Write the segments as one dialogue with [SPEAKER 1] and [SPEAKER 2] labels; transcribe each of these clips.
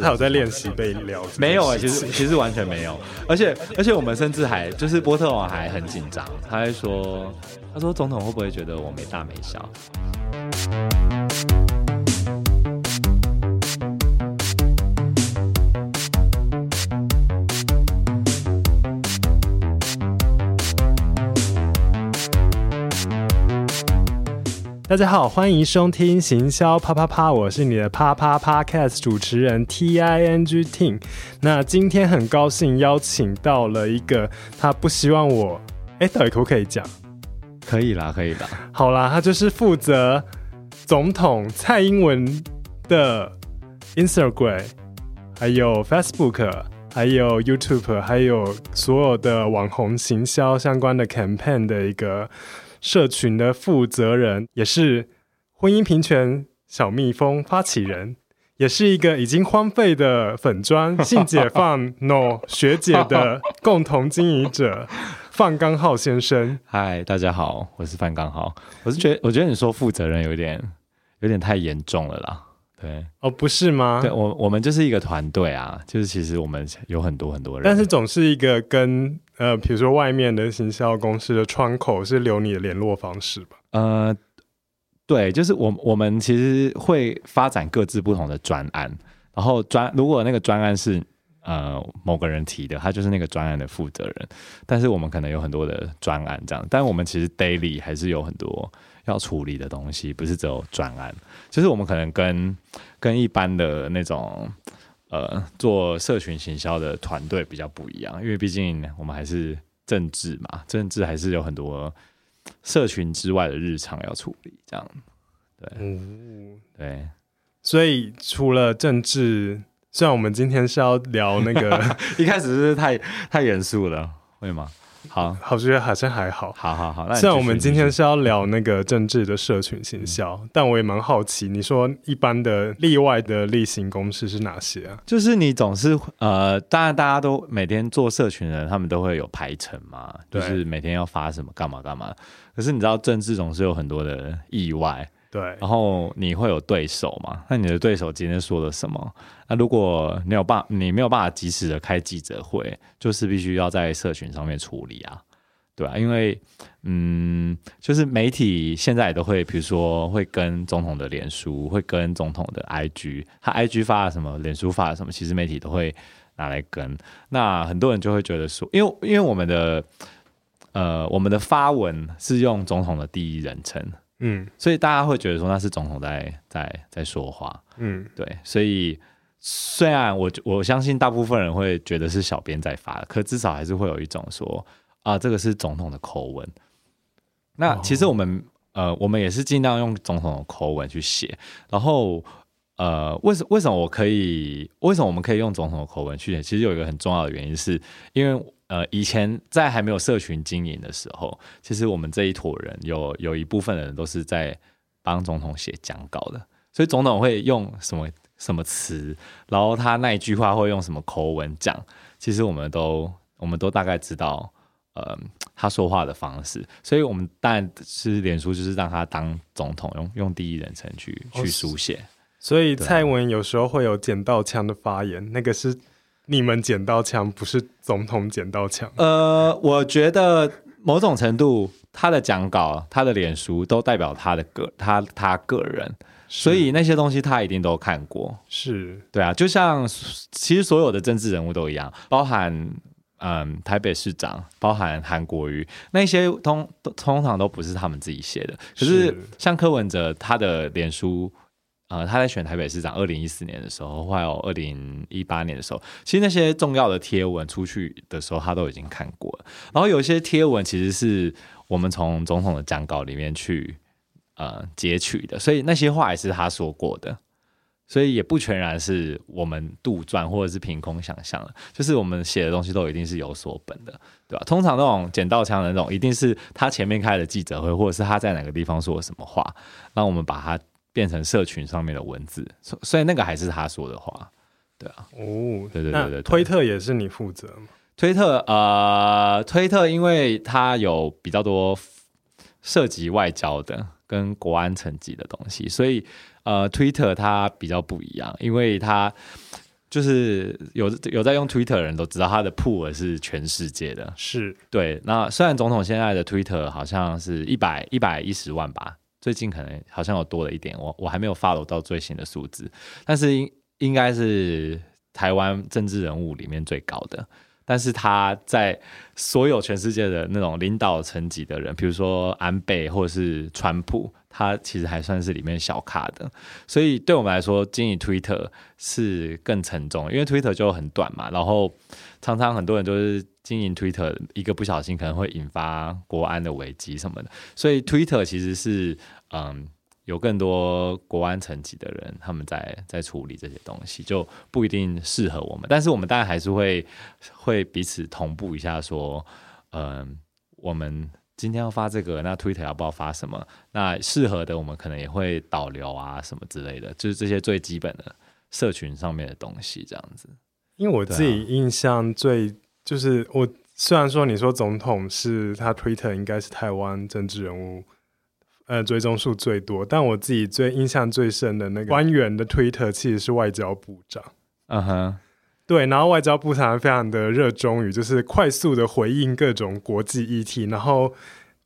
[SPEAKER 1] 他有在练习被撩？
[SPEAKER 2] 没有啊、欸，其实其实完全没有。而且而且我们甚至还就是波特王还很紧张，他还说他说总统会不会觉得我没大没小？
[SPEAKER 1] 大家好，欢迎收听行销啪啪啪，我是你的啪啪啪 Podcast 主持人 T I N G Ting。那今天很高兴邀请到了一个，他不希望我，哎，到底可不可以讲？
[SPEAKER 2] 可以啦，可以啦。
[SPEAKER 1] 好啦，他就是负责总统蔡英文的 Instagram，还有 Facebook，还有 YouTube，还有所有的网红行销相关的 campaign 的一个。社群的负责人，也是婚姻平权小蜜蜂发起人，也是一个已经荒废的粉砖 性解放 No 学姐的共同经营者范刚浩先生。
[SPEAKER 2] 嗨，大家好，我是范刚浩。我是觉得，我觉得你说负责人有点有点太严重了啦。对，
[SPEAKER 1] 哦，不是吗？
[SPEAKER 2] 对，我我们就是一个团队啊，就是其实我们有很多很多人，
[SPEAKER 1] 但是总是一个跟。呃，比如说外面的行销公司的窗口是留你的联络方式吧？
[SPEAKER 2] 呃，对，就是我我们其实会发展各自不同的专案，然后专如果那个专案是呃某个人提的，他就是那个专案的负责人。但是我们可能有很多的专案这样，但我们其实 daily 还是有很多要处理的东西，不是只有专案。就是我们可能跟跟一般的那种。呃，做社群行销的团队比较不一样，因为毕竟我们还是政治嘛，政治还是有很多社群之外的日常要处理，这样。对，嗯，对，
[SPEAKER 1] 所以除了政治，虽然我们今天是要聊那个，
[SPEAKER 2] 一开始是太太严肃了，会吗？好，
[SPEAKER 1] 好，觉得好像还好。
[SPEAKER 2] 好好好，
[SPEAKER 1] 虽然我们今天是要聊那个政治的社群行销，嗯、但我也蛮好奇，你说一般的例外的例行公事是哪些啊？
[SPEAKER 2] 就是你总是呃，当然大家都每天做社群的人，他们都会有排程嘛，就是每天要发什么干嘛干嘛。可是你知道政治总是有很多的意外。
[SPEAKER 1] 对，
[SPEAKER 2] 然后你会有对手嘛？那你的对手今天说了什么？那如果你有办，你没有办法及时的开记者会，就是必须要在社群上面处理啊，对啊，因为嗯，就是媒体现在都会，比如说会跟总统的脸书，会跟总统的 IG，他 IG 发了什么，脸书发了什么，其实媒体都会拿来跟。那很多人就会觉得说，因为因为我们的呃，我们的发文是用总统的第一人称。嗯，所以大家会觉得说那是总统在在在说话，嗯，对，所以虽然我我相信大部分人会觉得是小编在发，可至少还是会有一种说啊，这个是总统的口吻。那其实我们、哦、呃，我们也是尽量用总统的口吻去写。然后呃，为什为什么我可以？为什么我们可以用总统的口吻去写？其实有一个很重要的原因，是因为。呃，以前在还没有社群经营的时候，其实我们这一坨人有有一部分的人都是在帮总统写讲稿的，所以总统会用什么什么词，然后他那一句话会用什么口吻讲，其实我们都我们都大概知道，呃，他说话的方式，所以我们当然是脸书就是让他当总统用用第一人称去去书写，
[SPEAKER 1] 所以蔡英文有时候会有捡到枪的发言，那个是。你们捡到枪，不是总统捡到枪。
[SPEAKER 2] 呃，我觉得某种程度，他的讲稿、他的脸书都代表他的个他他个人，所以那些东西他一定都看过。
[SPEAKER 1] 是
[SPEAKER 2] 对啊，就像其实所有的政治人物都一样，包含嗯台北市长，包含韩国瑜，那些通通常都不是他们自己写的。可是像柯文哲，他的脸书。呃，他在选台北市长，二零一四年的时候，还有二零一八年的时候，其实那些重要的贴文出去的时候，他都已经看过了。然后有些贴文其实是我们从总统的讲稿里面去呃截取的，所以那些话也是他说过的，所以也不全然是我们杜撰或者是凭空想象的，就是我们写的东西都一定是有所本的，对吧？通常那种捡到枪的那种，一定是他前面开的记者会，或者是他在哪个地方说了什么话，那我们把它。变成社群上面的文字，所以那个还是他说的话，对啊，
[SPEAKER 1] 哦，
[SPEAKER 2] 对对对对，
[SPEAKER 1] 推特也是你负责吗？
[SPEAKER 2] 推特呃，推特因为它有比较多涉及外交的跟国安层级的东西，所以呃，推特它比较不一样，因为它。就是有有在用 Twitter 的人都知道，它的 pool 是全世界的，
[SPEAKER 1] 是
[SPEAKER 2] 对。那虽然总统现在的 Twitter 好像是一百一百一十万吧，最近可能好像有多了一点，我我还没有 follow 到最新的数字，但是应应该是台湾政治人物里面最高的。但是他在所有全世界的那种领导层级的人，比如说安倍或者是川普。他其实还算是里面小咖的，所以对我们来说，经营 Twitter 是更沉重，因为 Twitter 就很短嘛，然后常常很多人都是经营 Twitter，一个不小心可能会引发国安的危机什么的，所以 Twitter 其实是嗯有更多国安层级的人他们在在处理这些东西，就不一定适合我们，但是我们当然还是会会彼此同步一下，说嗯我们。今天要发这个，那 Twitter 要不要发什么？那适合的，我们可能也会导流啊，什么之类的，就是这些最基本的社群上面的东西，这样子。
[SPEAKER 1] 因为我自己印象最，就是我虽然说你说总统是他 Twitter 应该是台湾政治人物，呃，追踪数最多，但我自己最印象最深的那个官员的 Twitter 其实是外交部长。嗯哼。对，然后外交部常常非常的热衷于就是快速的回应各种国际议题，然后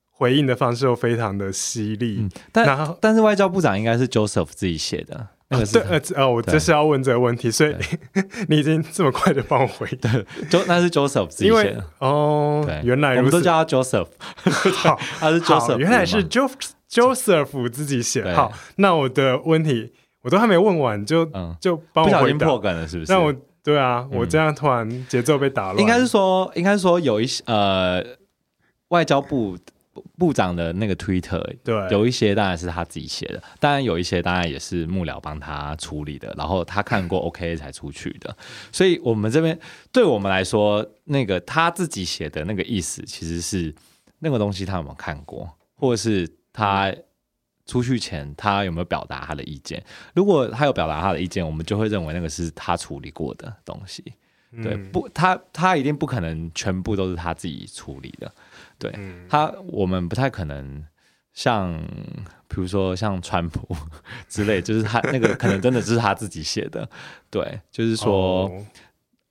[SPEAKER 1] 回应的方式又非常的犀利。嗯、但然后
[SPEAKER 2] 但是外交部长应该是 Joseph 自己写的，那个是、
[SPEAKER 1] 啊、对呃呃，我就是要问这个问题，所以 你已经这么快的帮我回答，
[SPEAKER 2] 就那是 Joseph 自己写的
[SPEAKER 1] 哦。原来
[SPEAKER 2] 我们都叫他 Joseph，
[SPEAKER 1] 好，
[SPEAKER 2] 他是 Joseph，
[SPEAKER 1] 原来是 Jo Joseph 自己写。对好，那我的问题我都还没问完，就、嗯、就帮我回答，
[SPEAKER 2] 破梗了，是不是？
[SPEAKER 1] 那我。对啊，我这样突然节奏被打乱。
[SPEAKER 2] 应该是说，应该是说有一些呃，外交部部长的那个 Twitter，对，有一些当然是他自己写的，当然有一些当然也是幕僚帮他处理的，然后他看过 OK 才出去的。所以我们这边对我们来说，那个他自己写的那个意思，其实是那个东西他有没有看过，或者是他。出去前，他有没有表达他的意见？如果他有表达他的意见，我们就会认为那个是他处理过的东西。嗯、对，不，他他一定不可能全部都是他自己处理的。对、嗯、他，我们不太可能像，比如说像川普 之类，就是他那个可能真的就是他自己写的。对，就是说，哦、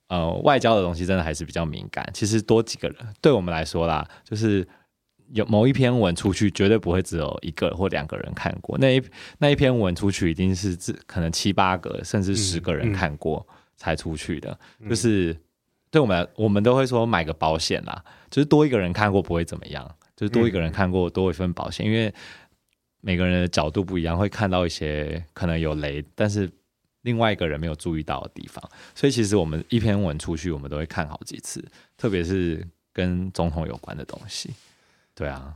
[SPEAKER 2] 呃，外交的东西真的还是比较敏感。其实多几个人，对我们来说啦，就是。有某一篇文出去，绝对不会只有一个或两个人看过。那一那一篇文出去，一定是可能七八个甚至十个人看过才出去的。就是对我们，我们都会说买个保险啦，就是多一个人看过不会怎么样，就是多一个人看过多一份保险，嗯、因为每个人的角度不一样，会看到一些可能有雷，但是另外一个人没有注意到的地方。所以其实我们一篇文出去，我们都会看好几次，特别是跟总统有关的东西。对啊，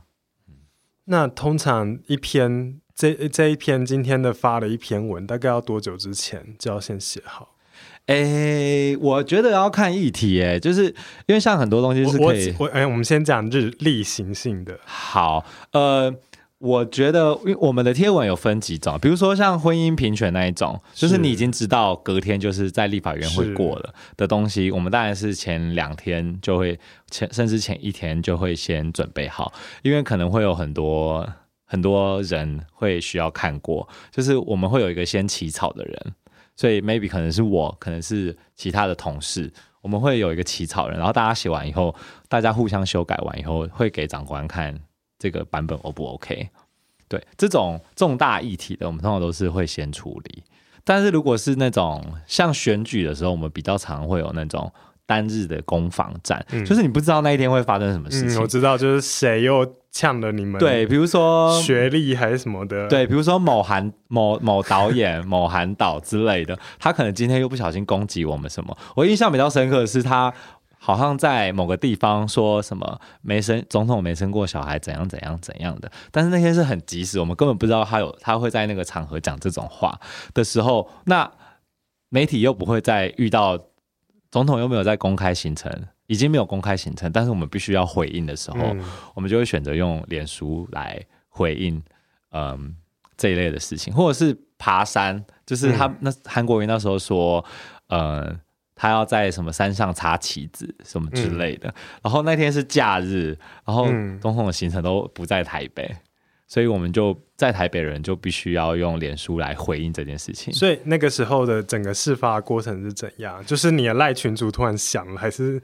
[SPEAKER 1] 那通常一篇这这一篇今天的发了一篇文，大概要多久之前就要先写好？
[SPEAKER 2] 哎，我觉得要看议题，哎，就是因为像很多东西是可以，
[SPEAKER 1] 我哎，我们先讲日例行性的。
[SPEAKER 2] 好，呃。我觉得，因为我们的贴文有分几种，比如说像婚姻平权那一种，就是你已经知道隔天就是在立法院会过了的东西，我们当然是前两天就会前，甚至前一天就会先准备好，因为可能会有很多很多人会需要看过，就是我们会有一个先起草的人，所以 maybe 可能是我，可能是其他的同事，我们会有一个起草人，然后大家写完以后，大家互相修改完以后，会给长官看。这个版本 O 不 OK？对，这种重大议题的，我们通常都是会先处理。但是如果是那种像选举的时候，我们比较常会有那种单日的攻防战，嗯、就是你不知道那一天会发生什么事情。
[SPEAKER 1] 嗯、我知道，就是谁又呛了你们？
[SPEAKER 2] 对，比如说
[SPEAKER 1] 学历还是什么的。
[SPEAKER 2] 对，比如说某韩某某导演、某韩导之类的，他可能今天又不小心攻击我们什么。我印象比较深刻的是他。好像在某个地方说什么没生总统没生过小孩怎样怎样怎样的，但是那天是很及时，我们根本不知道他有他会在那个场合讲这种话的时候，那媒体又不会再遇到总统又没有在公开行程，已经没有公开行程，但是我们必须要回应的时候，嗯、我们就会选择用脸书来回应，嗯，这一类的事情，或者是爬山，就是他、嗯、那韩国瑜那时候说，嗯。他要在什么山上插旗子什么之类的，嗯、然后那天是假日，然后总统的行程都不在台北，所以我们就在台北人就必须要用脸书来回应这件事情。
[SPEAKER 1] 所以那个时候的整个事发过程是怎样？就是你的赖群主突然响了，还是？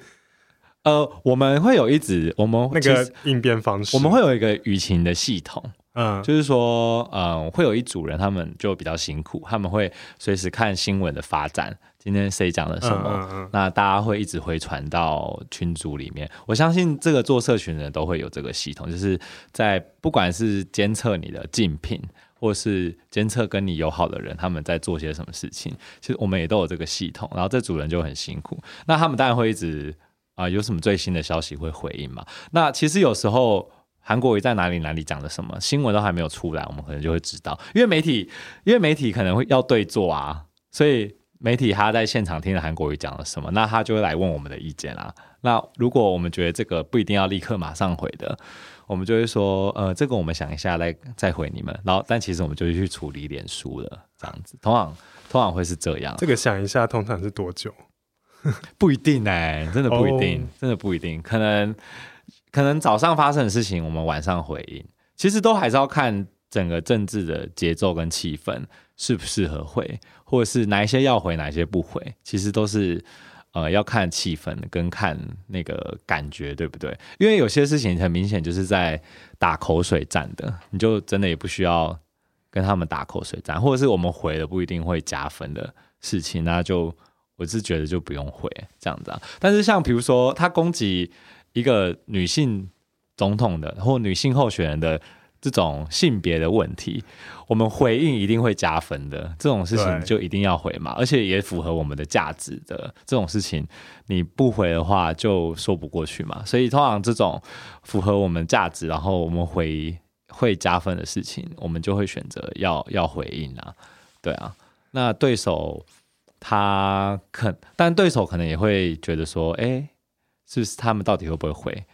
[SPEAKER 2] 呃，我们会有一直我们
[SPEAKER 1] 那个应变方式，
[SPEAKER 2] 我们会有一个舆情的系统。
[SPEAKER 1] 嗯，
[SPEAKER 2] 就是说，嗯，会有一组人，他们就比较辛苦，他们会随时看新闻的发展，今天谁讲了什么，嗯嗯嗯，那大家会一直回传到群组里面。我相信这个做社群的人都会有这个系统，就是在不管是监测你的竞品，或是监测跟你友好的人，他们在做些什么事情，其实我们也都有这个系统。然后这组人就很辛苦，那他们当然会一直啊、呃，有什么最新的消息会回应嘛。那其实有时候。韩国瑜在哪里哪里讲的什么新闻都还没有出来，我们可能就会知道，因为媒体，因为媒体可能会要对坐啊，所以媒体他在现场听了韩国瑜讲了什么，那他就会来问我们的意见啊。那如果我们觉得这个不一定要立刻马上回的，我们就会说，呃，这个我们想一下再再回你们。然后，但其实我们就会去处理脸书了，这样子，通常通常会是这样。
[SPEAKER 1] 这个想一下，通常是多久？
[SPEAKER 2] 不一定哎、欸，真的不一定，oh. 真的不一定，可能。可能早上发生的事情，我们晚上回应，其实都还是要看整个政治的节奏跟气氛适不适合回，或者是哪一些要回，哪一些不回，其实都是呃要看气氛跟看那个感觉，对不对？因为有些事情很明显就是在打口水战的，你就真的也不需要跟他们打口水战，或者是我们回了不一定会加分的事情，那就我是觉得就不用回这样子啊。但是像比如说他攻击。一个女性总统的或女性候选人的这种性别的问题，我们回应一定会加分的。这种事情就一定要回嘛，而且也符合我们的价值的这种事情，你不回的话就说不过去嘛。所以通常这种符合我们价值，然后我们回会加分的事情，我们就会选择要要回应啊。对啊，那对手他可，但对手可能也会觉得说，哎。是不是他们到底会不会回？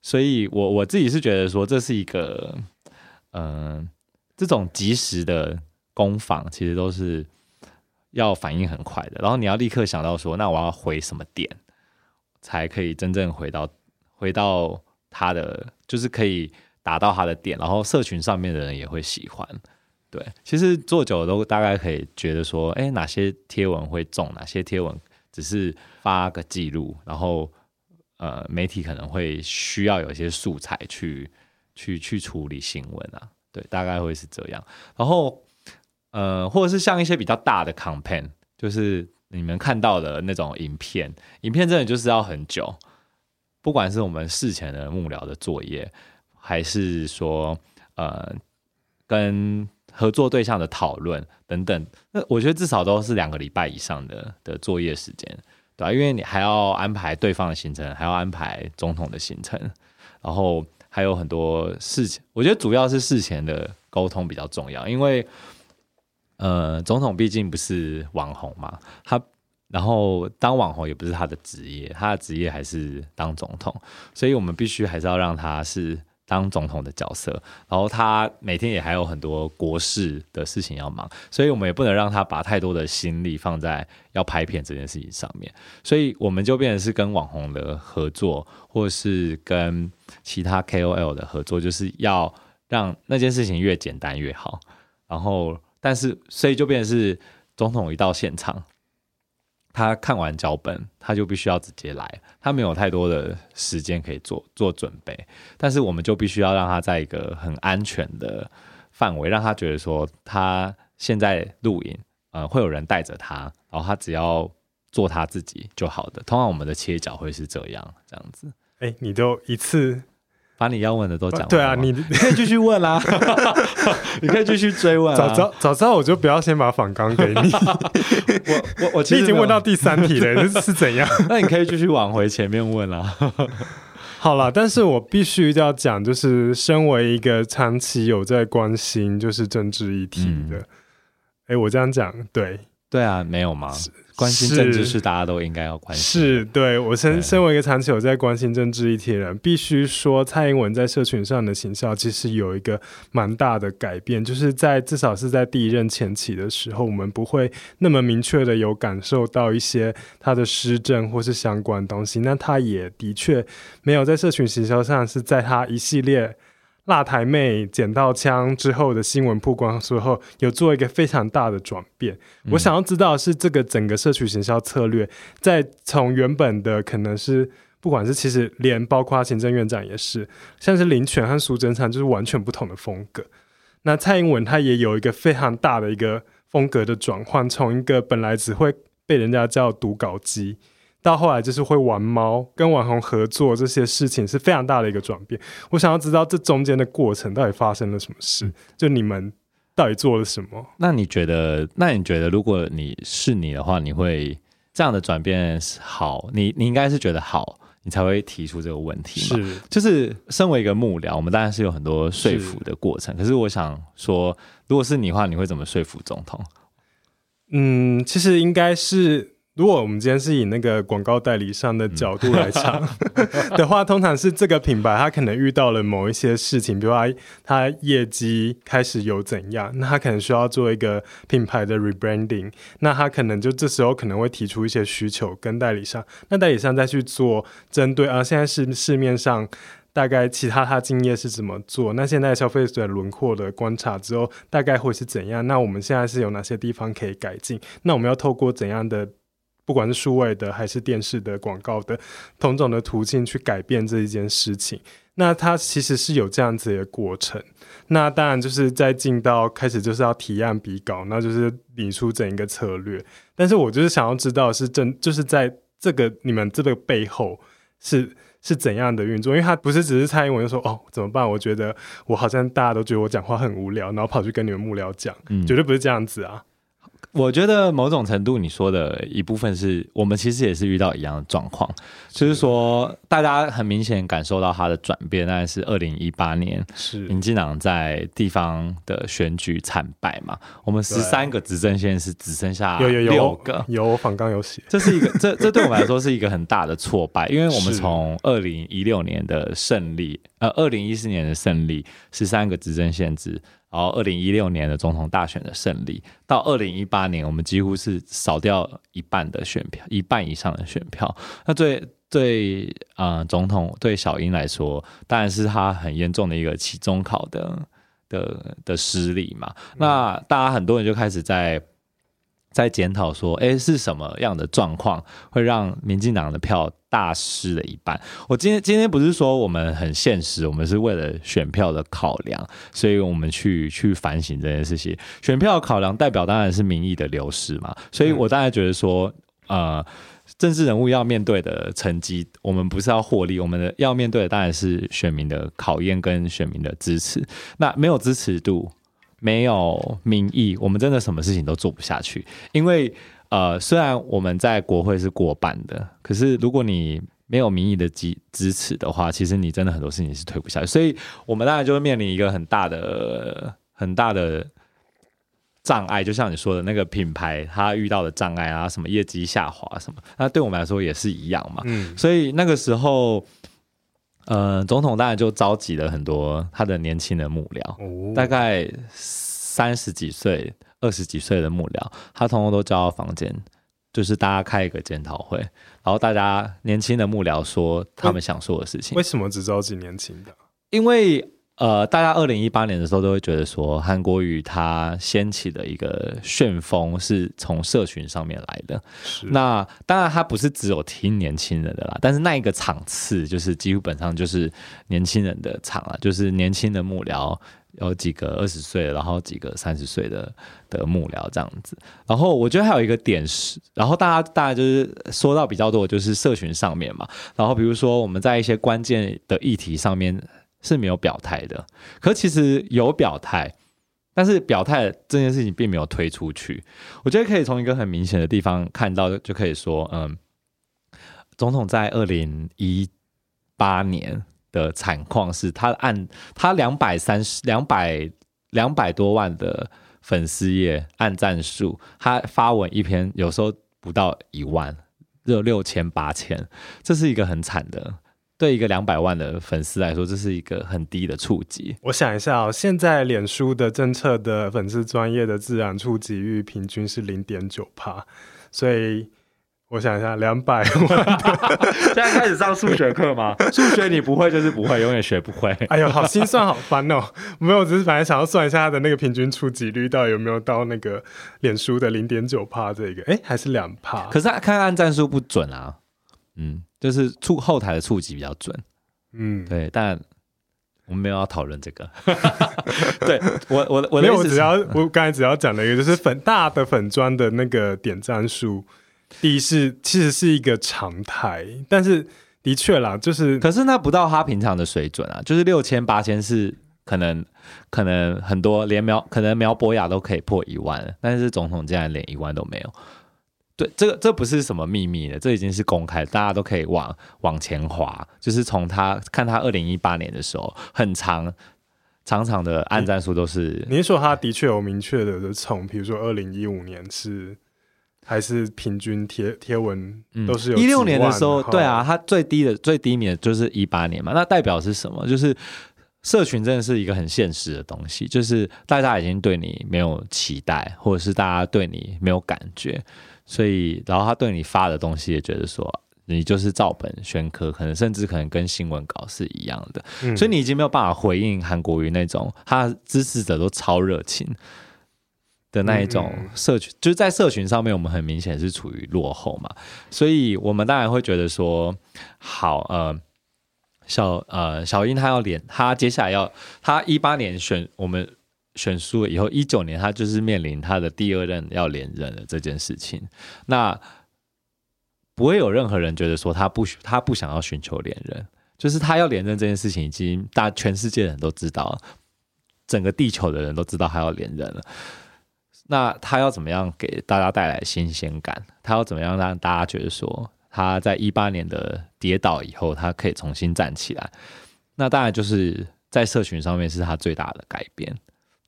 [SPEAKER 2] 所以我我自己是觉得说，这是一个，嗯、这种即时的攻防，其实都是要反应很快的。然后你要立刻想到说，那我要回什么点，才可以真正回到回到他的，就是可以达到他的点。然后社群上面的人也会喜欢。对，其实做久了都大概可以觉得说，哎，哪些贴文会中，哪些贴文只是发个记录，然后。呃，媒体可能会需要有一些素材去去去处理新闻啊，对，大概会是这样。然后，呃，或者是像一些比较大的 campaign，就是你们看到的那种影片，影片真的就是要很久，不管是我们事前的幕僚的作业，还是说呃跟合作对象的讨论等等，那我觉得至少都是两个礼拜以上的的作业时间。对啊，因为你还要安排对方的行程，还要安排总统的行程，然后还有很多事情。我觉得主要是事前的沟通比较重要，因为呃，总统毕竟不是网红嘛，他然后当网红也不是他的职业，他的职业还是当总统，所以我们必须还是要让他是。当总统的角色，然后他每天也还有很多国事的事情要忙，所以我们也不能让他把太多的心力放在要拍片这件事情上面，所以我们就变成是跟网红的合作，或是跟其他 KOL 的合作，就是要让那件事情越简单越好。然后，但是所以就变成是总统一到现场。他看完脚本，他就必须要直接来，他没有太多的时间可以做做准备。但是我们就必须要让他在一个很安全的范围，让他觉得说他现在录影，呃，会有人带着他，然后他只要做他自己就好的。通常我们的切角会是这样，这样子。
[SPEAKER 1] 哎、你都一次。
[SPEAKER 2] 把你要问的都讲完。
[SPEAKER 1] 对啊，你 你可以继续问啦，
[SPEAKER 2] 你可以继续追问啊。
[SPEAKER 1] 早知道早知道我就不要先把访纲给你。
[SPEAKER 2] 我我我其实
[SPEAKER 1] 已经问到第三题了，这是怎样？
[SPEAKER 2] 那你可以继续往回前面问啦。
[SPEAKER 1] 好了，但是我必须要讲，就是身为一个长期有在关心就是政治议题的，哎、嗯，我这样讲对
[SPEAKER 2] 对啊，没有吗？关心政治是大家都应该要关心。
[SPEAKER 1] 是，对，我身身为一个长期有在关心政治议题的人，必须说蔡英文在社群上的形象其实有一个蛮大的改变，就是在至少是在第一任前期的时候，我们不会那么明确的有感受到一些他的施政或是相关东西。那他也的确没有在社群行销上是在他一系列辣台妹捡到枪之后的新闻曝光之后，有做一个非常大的转变。嗯、我想要知道的是这个整个社区行销策略，在从原本的可能是不管是其实连包括行政院长也是，像是林权和苏贞昌就是完全不同的风格。那蔡英文他也有一个非常大的一个风格的转换，从一个本来只会被人家叫读稿机。到后来就是会玩猫，跟网红合作这些事情是非常大的一个转变。我想要知道这中间的过程到底发生了什么事，就你们到底做了什么？
[SPEAKER 2] 那你觉得？那你觉得，如果你是你的话，你会这样的转变是好？你你应该是觉得好，你才会提出这个问题嘛？是，就是身为一个幕僚，我们当然是有很多说服的过程。是可是我想说，如果是你的话，你会怎么说服总统？
[SPEAKER 1] 嗯，其实应该是。如果我们今天是以那个广告代理商的角度来讲、嗯、的话，通常是这个品牌它可能遇到了某一些事情，比如它它业绩开始有怎样，那它可能需要做一个品牌的 rebranding，那它可能就这时候可能会提出一些需求跟代理商，那代理商再去做针对啊，现在市市面上大概其他它经验是怎么做，那现在消费者轮廓的观察之后大概会是怎样，那我们现在是有哪些地方可以改进，那我们要透过怎样的？不管是数位的还是电视的广告的，同种的途径去改变这一件事情，那它其实是有这样子的过程。那当然就是在进到开始就是要提案比稿，那就是理出整一个策略。但是我就是想要知道是真，就是在这个你们这个背后是是怎样的运作，因为他不是只是蔡英文就说哦怎么办？我觉得我好像大家都觉得我讲话很无聊，然后跑去跟你们幕僚讲，嗯、绝对不是这样子啊。
[SPEAKER 2] 我觉得某种程度，你说的一部分是我们其实也是遇到一样的状况，就是说大家很明显感受到它的转变，那是二零一八年，是。民进党在地方的选举惨败嘛？我们十三个执政县是只剩下六个，有有。有，
[SPEAKER 1] 有我访纲有写，
[SPEAKER 2] 这是一个这这对我们来说是一个很大的挫败，因为我们从二零一六年的胜利，呃，二零一四年的胜利，十三个执政县市。然后，二零一六年的总统大选的胜利，到二零一八年，我们几乎是少掉一半的选票，一半以上的选票。那对对啊、呃，总统对小英来说，当然是他很严重的一个期中考的的的失利嘛。嗯、那大家很多人就开始在在检讨说，哎，是什么样的状况会让民进党的票大失了一半。我今天今天不是说我们很现实，我们是为了选票的考量，所以我们去去反省这件事情。选票考量代表当然是民意的流失嘛，所以我当然觉得说，呃，政治人物要面对的成绩，我们不是要获利，我们的要面对的当然是选民的考验跟选民的支持。那没有支持度，没有民意，我们真的什么事情都做不下去，因为。呃，虽然我们在国会是过半的，可是如果你没有民意的支支持的话，其实你真的很多事情是推不下去。所以，我们当然就会面临一个很大的、很大的障碍。就像你说的那个品牌，它遇到的障碍啊，什么业绩下滑什么，那对我们来说也是一样嘛。嗯。所以那个时候，呃，总统当然就召集了很多他的年轻的幕僚，哦、大概三十几岁。二十几岁的幕僚，他通通都叫到房间，就是大家开一个检讨会，然后大家年轻的幕僚说他们想说的事情。
[SPEAKER 1] 为什么只召集年轻的？
[SPEAKER 2] 因为呃，大家二零一八年的时候都会觉得说，韩国瑜他掀起的一个旋风是从社群上面来的。那当然他不是只有听年轻人的啦，但是那一个场次就是基本上就是年轻人的场啊，就是年轻的幕僚。有几个二十岁，然后几个三十岁的的幕僚这样子，然后我觉得还有一个点是，然后大家大家就是说到比较多，就是社群上面嘛，然后比如说我们在一些关键的议题上面是没有表态的，可其实有表态，但是表态这件事情并没有推出去。我觉得可以从一个很明显的地方看到，就可以说，嗯，总统在二零一八年。的惨况是他按他两百三十两百两百多万的粉丝页按赞数，他发文一篇有时候不到一万，只有六千八千，这是一个很惨的。对一个两百万的粉丝来说，这是一个很低的触及。
[SPEAKER 1] 我想一下哦，现在脸书的政策的粉丝专业的自然触及率平均是零点九帕，所以。我想一下，两百万。
[SPEAKER 2] 现在开始上数学课吗？数学你不会就是不会，永远学不会。
[SPEAKER 1] 哎呦，好心算，好烦哦。没有，只是本来想要算一下他的那个平均触及率，到底有没有到那个脸书的零点九帕这个？哎，还是两帕。
[SPEAKER 2] 可是看按赞数不准啊。嗯，就是触后台的触及比较准。嗯，对，但我们没有要讨论这个。对我，我我
[SPEAKER 1] 没有，我只要我刚才只要讲了一个，就是粉大的粉砖的那个点赞数。第一是其实是一个常态，但是的确啦，就是
[SPEAKER 2] 可是那不到他平常的水准啊，就是六千八千是可能可能很多连苗可能苗博雅都可以破一万，但是总统竟然连一万都没有。对，这个这不是什么秘密的，这已经是公开，大家都可以往往前滑，就是从他看他二零一八年的时候，很长长长的按赞数都是。
[SPEAKER 1] 你是说他的确有明确的从，比如说二零一五年是。还是平均贴贴文都是有
[SPEAKER 2] 一六、嗯、年的时候，对啊，他最低的最低点就是一八年嘛。那代表是什么？就是社群真的是一个很现实的东西，就是大家已经对你没有期待，或者是大家对你没有感觉，所以然后他对你发的东西也觉得说你就是照本宣科，可能甚至可能跟新闻稿是一样的，嗯、所以你已经没有办法回应韩国瑜那种他支持者都超热情。的那一种社群，就是在社群上面，我们很明显是处于落后嘛，所以我们当然会觉得说，好，呃，小呃小英他要连，他接下来要，他一八年选我们选输了以后，一九年他就是面临他的第二任要连任的这件事情，那不会有任何人觉得说他不他不想要寻求连任，就是他要连任这件事情已经大全世界的人都知道，整个地球的人都知道他要连任了。那他要怎么样给大家带来新鲜感？他要怎么样让大家觉得说他在一八年的跌倒以后，他可以重新站起来？那当然就是在社群上面是他最大的改变。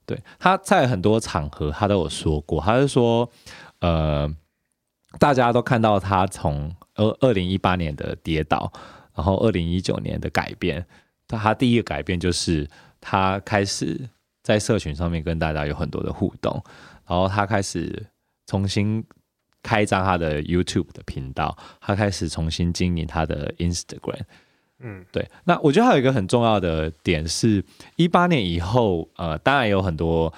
[SPEAKER 2] 对，他在很多场合他都有说过，他是说，呃，大家都看到他从二二零一八年的跌倒，然后二零一九年的改变。他第一个改变就是他开始在社群上面跟大家有很多的互动。然后他开始重新开张他的 YouTube 的频道，他开始重新经营他的 Instagram。嗯，对。那我觉得还有一个很重要的点是，一八年以后，呃，当然有很多，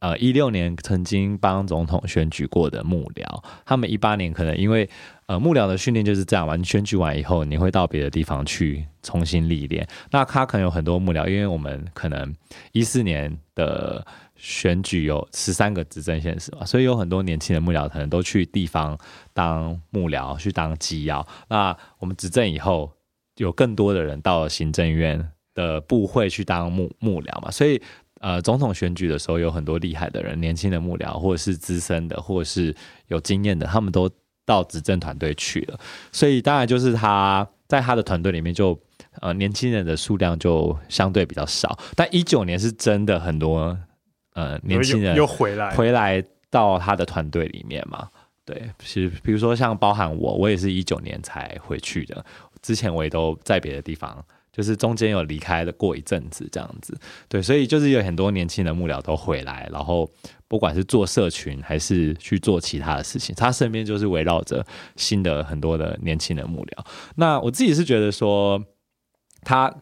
[SPEAKER 2] 呃，一六年曾经帮总统选举过的幕僚，他们一八年可能因为，呃，幕僚的训练就是这样，完选举完以后，你会到别的地方去重新历练。那他可能有很多幕僚，因为我们可能一四年的。选举有十三个执政县市嘛，所以有很多年轻的幕僚可能都去地方当幕僚，去当机要。那我们执政以后，有更多的人到了行政院的部会去当幕幕僚嘛，所以呃，总统选举的时候有很多厉害的人，年轻的幕僚，或者是资深的，或者是有经验的，他们都到执政团队去了。所以当然就是他在他的团队里面就呃年轻人的数量就相对比较少，但一九年是真的很多。呃，年轻人
[SPEAKER 1] 又回来，
[SPEAKER 2] 回来到他的团队里面嘛。对，其实比如说像包含我，我也是一九年才回去的。之前我也都在别的地方，就是中间有离开了过一阵子这样子。对，所以就是有很多年轻的幕僚都回来，然后不管是做社群还是去做其他的事情，他身边就是围绕着新的很多的年轻的幕僚。那我自己是觉得说他。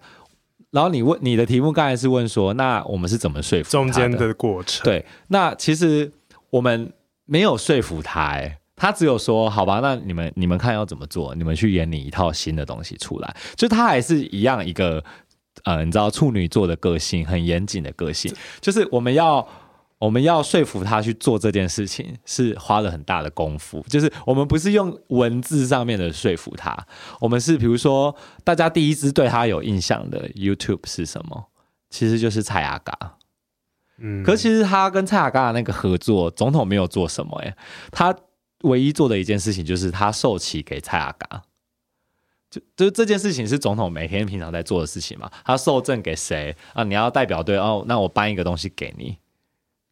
[SPEAKER 2] 然后你问你的题目刚才是问说，那我们是怎么说服？
[SPEAKER 1] 中间的过程？
[SPEAKER 2] 对，那其实我们没有说服他，哎，他只有说好吧，那你们你们看要怎么做，你们去演你一套新的东西出来，就他还是一样一个呃，你知道处女座的个性，很严谨的个性，就是我们要。我们要说服他去做这件事情，是花了很大的功夫。就是我们不是用文字上面的说服他，我们是比如说，大家第一支对他有印象的 YouTube 是什么？其实就是蔡阿嘎。嗯，可是其实他跟蔡雅嘎的那个合作，总统没有做什么诶，他唯一做的一件事情就是他授旗给蔡阿嘎。就就这件事情是总统每天平常在做的事情嘛？他授赠给谁啊？你要代表队哦，那我颁一个东西给你。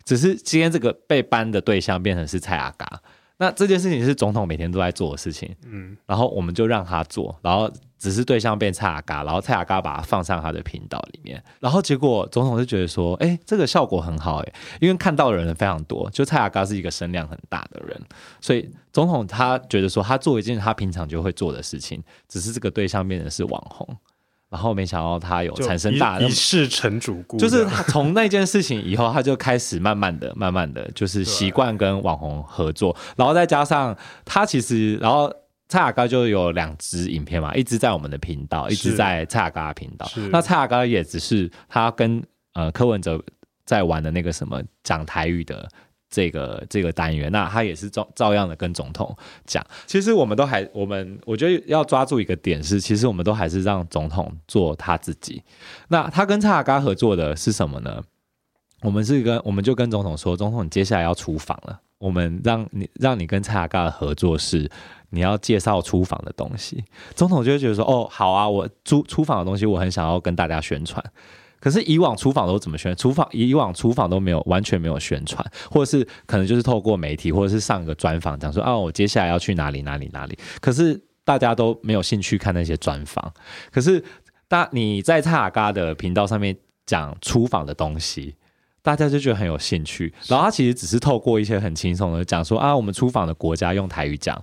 [SPEAKER 2] 只是今天这个被颁的对象变成是蔡阿嘎，那这件事情是总统每天都在做的事情，嗯，然后我们就让他做，然后只是对象变蔡雅嘎，然后蔡雅嘎把它放上他的频道里面，然后结果总统就觉得说，哎、欸，这个效果很好，哎，因为看到的人非常多，就蔡雅嘎是一个声量很大的人，所以总统他觉得说，他做一件他平常就会做的事情，只是这个对象变成是网红，然后没想到他有产生大
[SPEAKER 1] 一试成主顾，
[SPEAKER 2] 就是他从那件事情以后，他就开始慢慢的、慢慢的就是习惯跟网红合作，然后再加上他其实，然后。蔡阿嘎就有两支影片嘛，一支在我们的频道，一支在蔡阿嘎的频道。那蔡阿嘎也只是他跟呃柯文哲在玩的那个什么讲台语的这个这个单元，那他也是照照样的跟总统讲。其实我们都还，我们我觉得要抓住一个点是，其实我们都还是让总统做他自己。那他跟蔡雅嘎合作的是什么呢？我们是跟我们就跟总统说，总统你接下来要出访了，我们让你让你跟蔡阿嘎的合作是。你要介绍出访的东西，总统就会觉得说：“哦，好啊，我出出访的东西，我很想要跟大家宣传。可是以往出访都怎么宣？出访以往出访都没有完全没有宣传，或者是可能就是透过媒体，或者是上一个专访讲说啊，我接下来要去哪里哪里哪里。可是大家都没有兴趣看那些专访。可是大你在蔡阿嘎的频道上面讲出访的东西，大家就觉得很有兴趣。然后他其实只是透过一些很轻松的讲说啊，我们出访的国家用台语讲。”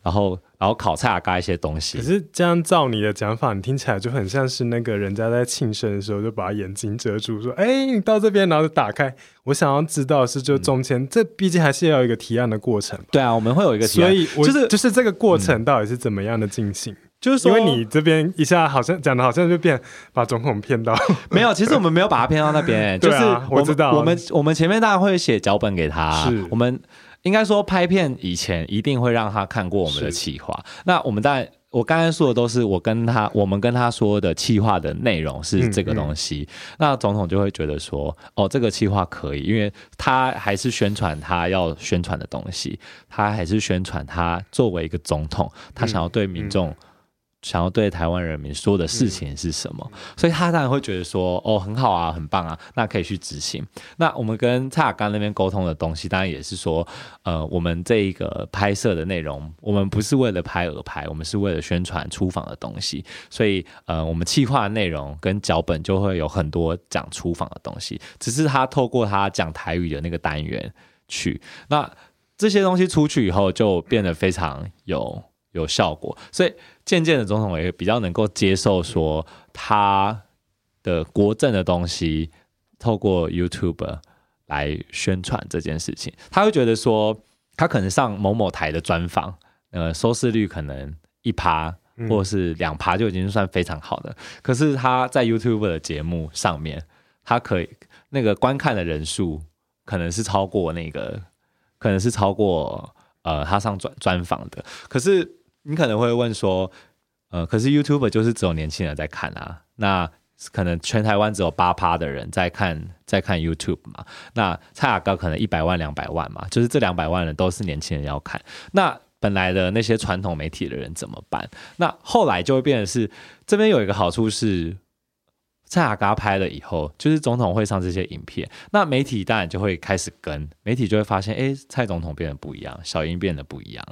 [SPEAKER 2] 然后，然后考蔡阿嘎一些东西。
[SPEAKER 1] 可是这样照你的讲法，你听起来就很像是那个人家在庆生的时候就把眼睛遮住，说：“哎，你到这边，然后就打开。”我想要知道是，就中间、嗯、这毕竟还是要有一个提案的过程。
[SPEAKER 2] 对啊，我们会有一个提案，所以我
[SPEAKER 1] 就是就是这个过程到底是怎么样的进行？嗯、就是说因为你这边一下好像讲的好像就变把总统骗到，
[SPEAKER 2] 没有，其实我们没有把他骗到那边，就是我，
[SPEAKER 1] 我知道，
[SPEAKER 2] 我们我们前面大家会写脚本给他，是我们。应该说，拍片以前一定会让他看过我们的企划。那我们当然，我刚才说的都是我跟他，我们跟他说的企划的内容是这个东西。嗯嗯。那总统就会觉得说，哦，这个企划可以，因为他还是宣传他要宣传的东西，他还是宣传他作为一个总统，他想要对民众。想要对台湾人民说的事情是什么？嗯、所以他当然会觉得说，哦，很好啊，很棒啊，那可以去执行。那我们跟蔡雅刚那边沟通的东西，当然也是说，呃，我们这一个拍摄的内容，我们不是为了拍而拍，我们是为了宣传出访的东西。所以，呃，我们企划的内容跟脚本就会有很多讲出访的东西，只是他透过他讲台语的那个单元去，那这些东西出去以后，就变得非常有有效果，所以。渐渐的，总统也比较能够接受说他的国政的东西透过 YouTube 来宣传这件事情。他会觉得说，他可能上某某台的专访，呃，收视率可能一趴或者是两趴就已经算非常好的。可是他在 YouTube 的节目上面，他可以那个观看的人数可能是超过那个，可能是超过呃他上专专访的。可是。你可能会问说，呃，可是 YouTube 就是只有年轻人在看啊，那可能全台湾只有八趴的人在看，在看 YouTube 嘛，那蔡阿嘎可能一百万两百万嘛，就是这两百万人都是年轻人要看，那本来的那些传统媒体的人怎么办？那后来就会变成是这边有一个好处是，蔡雅嘎拍了以后，就是总统会上这些影片，那媒体当然就会开始跟，媒体就会发现，哎，蔡总统变得不一样，小英变得不一样，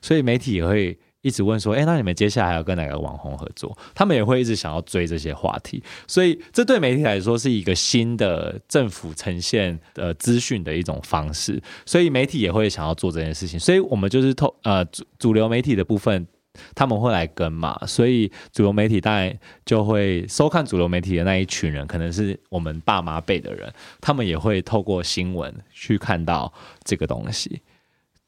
[SPEAKER 2] 所以媒体也会。一直问说，哎，那你们接下来要跟哪个网红合作？他们也会一直想要追这些话题，所以这对媒体来说是一个新的政府呈现的资讯的一种方式，所以媒体也会想要做这件事情。所以我们就是透呃主主流媒体的部分，他们会来跟嘛，所以主流媒体当然就会收看主流媒体的那一群人，可能是我们爸妈辈的人，他们也会透过新闻去看到这个东西。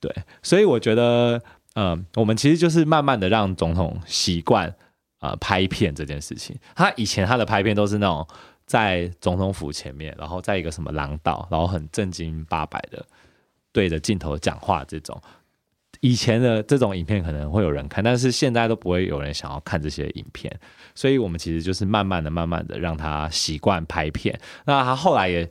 [SPEAKER 2] 对，所以我觉得。嗯，我们其实就是慢慢的让总统习惯啊拍片这件事情。他以前他的拍片都是那种在总统府前面，然后在一个什么廊道，然后很正经八百的对着镜头讲话这种。以前的这种影片可能会有人看，但是现在都不会有人想要看这些影片。所以我们其实就是慢慢的、慢慢的让他习惯拍片。那他后来也。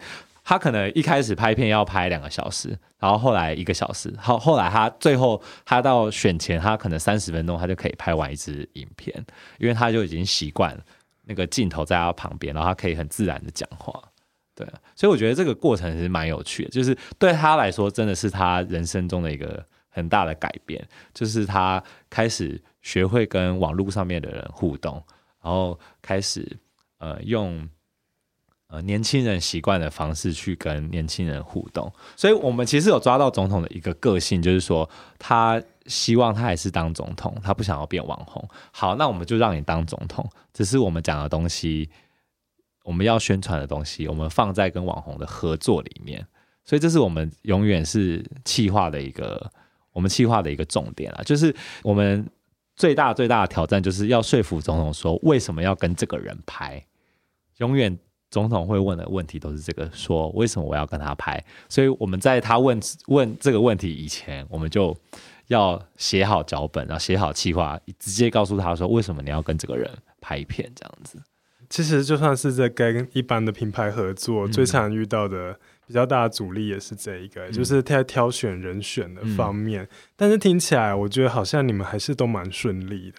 [SPEAKER 2] 他可能一开始拍片要拍两个小时，然后后来一个小时，后后来他最后他到选前，他可能三十分钟他就可以拍完一支影片，因为他就已经习惯那个镜头在他旁边，然后他可以很自然的讲话，对，所以我觉得这个过程是蛮有趣的，就是对他来说真的是他人生中的一个很大的改变，就是他开始学会跟网络上面的人互动，然后开始呃用呃年轻人习惯的方式去跟年轻人互动。所以，我们其实有抓到总统的一个个性，就是说他希望他还是当总统，他不想要变网红。好，那我们就让你当总统，只是我们讲的东西，我们要宣传的东西，我们放在跟网红的合作里面。所以，这是我们永远是企划的一个，我们企划的一个重点啊，就是我们最大最大的挑战，就是要说服总统说为什么要跟这个人拍。永远总统会问的问题都是这个，说为什么我要跟他拍？所以我们在他问问这个问题以前，我们就要写好脚本，然后写好计划，直接告诉他说为什么你要跟这个人拍片这样子。
[SPEAKER 1] 其实就算是在跟一般的品牌合作，嗯、最常遇到的。比较大的阻力也是这一个，嗯、就是在挑选人选的方面。嗯、但是听起来，我觉得好像你们还是都蛮顺利的。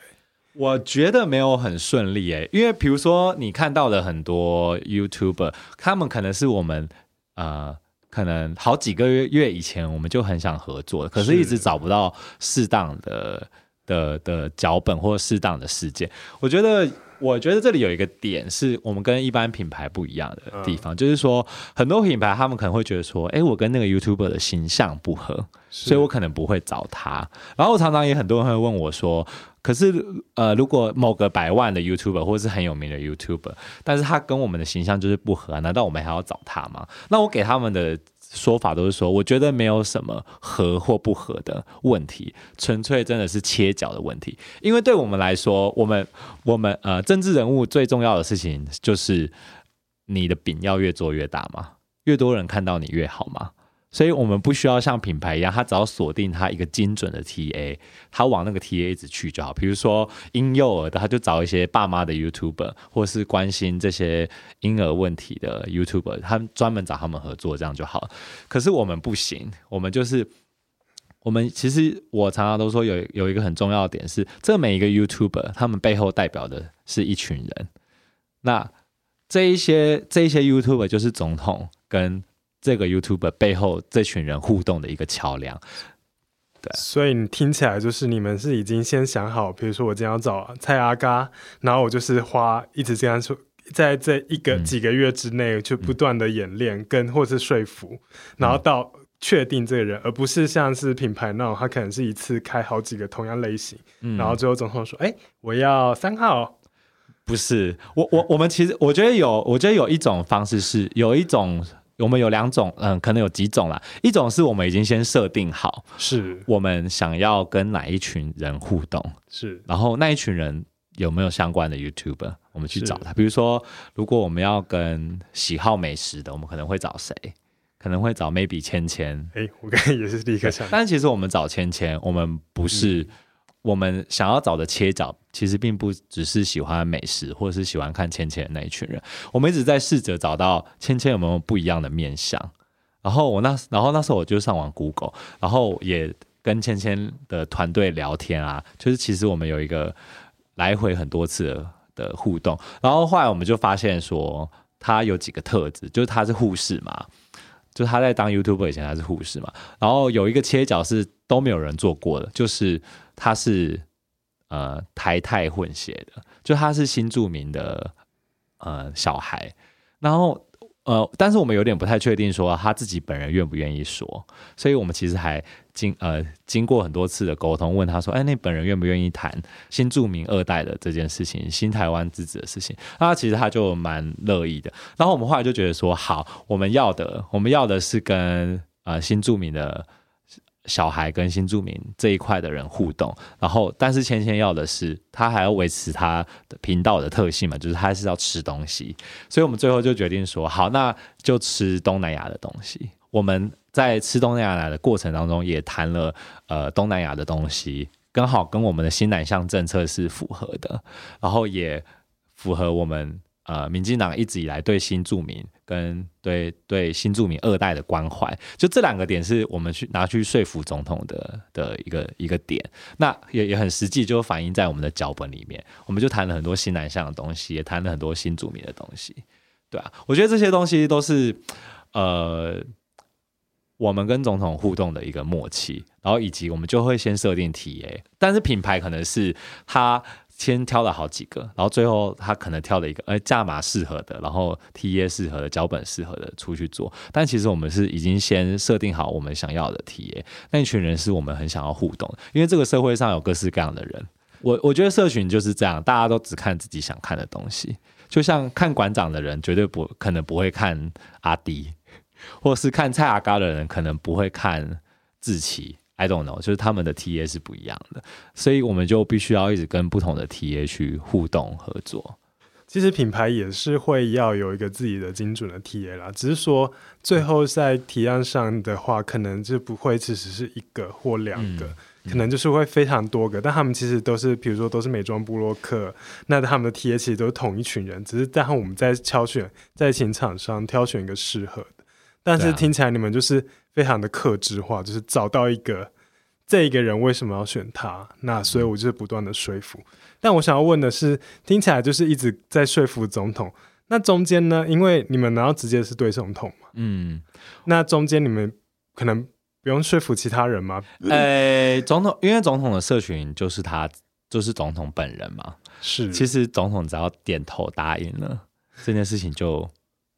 [SPEAKER 2] 我觉得没有很顺利诶，因为比如说你看到的很多 YouTuber，他们可能是我们呃，可能好几个月月以前我们就很想合作，可是一直找不到适当的的的脚本或适当的事件。我觉得。我觉得这里有一个点是我们跟一般品牌不一样的地方，嗯、就是说很多品牌他们可能会觉得说，哎，我跟那个 YouTuber 的形象不合，所以我可能不会找他。然后常常也很多人会问我说，可是呃，如果某个百万的 YouTuber 或是很有名的 YouTuber，但是他跟我们的形象就是不合，难道我们还要找他吗？那我给他们的。说法都是说，我觉得没有什么合或不合的问题，纯粹真的是切角的问题。因为对我们来说，我们我们呃政治人物最重要的事情就是你的饼要越做越大嘛，越多人看到你越好嘛。所以我们不需要像品牌一样，他只要锁定他一个精准的 TA，他往那个 TA 一直去就好。比如说婴幼儿的，他就找一些爸妈的 YouTuber，或是关心这些婴儿问题的 YouTuber，他们专门找他们合作，这样就好。可是我们不行，我们就是我们其实我常常都说有有一个很重要的点是，这每一个 YouTuber 他们背后代表的是一群人。那这一些这一些 YouTuber 就是总统跟。这个 YouTuber 背后这群人互动的一个桥梁，对，
[SPEAKER 1] 所以你听起来就是你们是已经先想好，比如说我今天要找蔡阿嘎，然后我就是花一直这样说，在这一个几个月之内就不断的演练跟或是说服，嗯、然后到确定这个人，嗯、而不是像是品牌那种，他可能是一次开好几个同样类型，嗯、然后最后总统说，哎，我要三号，
[SPEAKER 2] 不是，我我我们其实我觉得有，我觉得有一种方式是有一种。我们有两种，嗯，可能有几种啦。一种是我们已经先设定好，
[SPEAKER 1] 是
[SPEAKER 2] 我们想要跟哪一群人互动，
[SPEAKER 1] 是，然
[SPEAKER 2] 后那一群人有没有相关的 YouTuber，我们去找他。比如说，如果我们要跟喜好美食的，我们可能会找谁？可能会找 Maybe 芊芊。
[SPEAKER 1] 哎，我刚才也是立刻想，
[SPEAKER 2] 但其实我们找芊芊，我们不是。嗯我们想要找的切角，其实并不只是喜欢美食，或者是喜欢看芊芊的那一群人。我们一直在试着找到芊芊有没有不一样的面相。然后我那，然后那时候我就上网 Google，然后也跟芊芊的团队聊天啊，就是其实我们有一个来回很多次的，互动。然后后来我们就发现说，他有几个特质，就是他是护士嘛，就他在当 YouTuber 以前他是护士嘛。然后有一个切角是都没有人做过的，就是。他是呃台泰混血的，就他是新住民的呃小孩，然后呃，但是我们有点不太确定说他自己本人愿不愿意说，所以我们其实还经呃经过很多次的沟通，问他说，哎，那本人愿不愿意谈新住民二代的这件事情，新台湾之子的事情？那其实他就蛮乐意的。然后我们后来就觉得说，好，我们要的我们要的是跟呃新住民的。小孩跟新住民这一块的人互动，然后但是芊芊要的是他还要维持他的频道的特性嘛，就是他是要吃东西，所以我们最后就决定说，好，那就吃东南亚的东西。我们在吃东南亚的过程当中也谈了呃东南亚的东西，刚好跟我们的新南向政策是符合的，然后也符合我们。呃，民进党一直以来对新住民跟对对新住民二代的关怀，就这两个点是我们去拿去说服总统的的一个一个点。那也也很实际，就反映在我们的脚本里面。我们就谈了很多新南向的东西，也谈了很多新住民的东西。对啊，我觉得这些东西都是呃，我们跟总统互动的一个默契，然后以及我们就会先设定 TA，但是品牌可能是他先挑了好几个，然后最后他可能挑了一个，哎，价码适合的，然后 TA 适合的，脚本适合的出去做。但其实我们是已经先设定好我们想要的 TA，那一群人是我们很想要互动，因为这个社会上有各式各样的人。我我觉得社群就是这样，大家都只看自己想看的东西。就像看馆长的人绝对不可能不会看阿迪，或是看蔡阿嘎的人可能不会看志奇。I don't know，就是他们的 TA 是不一样的，所以我们就必须要一直跟不同的 TA 去互动合作。
[SPEAKER 1] 其实品牌也是会要有一个自己的精准的 TA 啦，只是说最后在提案上的话，可能就不会只是一个或两个。嗯可能就是会非常多个，但他们其实都是，比如说都是美妆部落客，那他们的 TA 其实都是同一群人，只是在我们在挑选，在请厂商挑选一个适合的。但是听起来你们就是非常的克制化，就是找到一个这一个人为什么要选他，那所以我就是不断的说服。但我想要问的是，听起来就是一直在说服总统，那中间呢？因为你们难道直接是对总统嘛，嗯，那中间你们可能。不用说服其他人吗？
[SPEAKER 2] 呃、欸，总统，因为总统的社群就是他，就是总统本人嘛。是，其实总统只要点头答应了这件事情就，就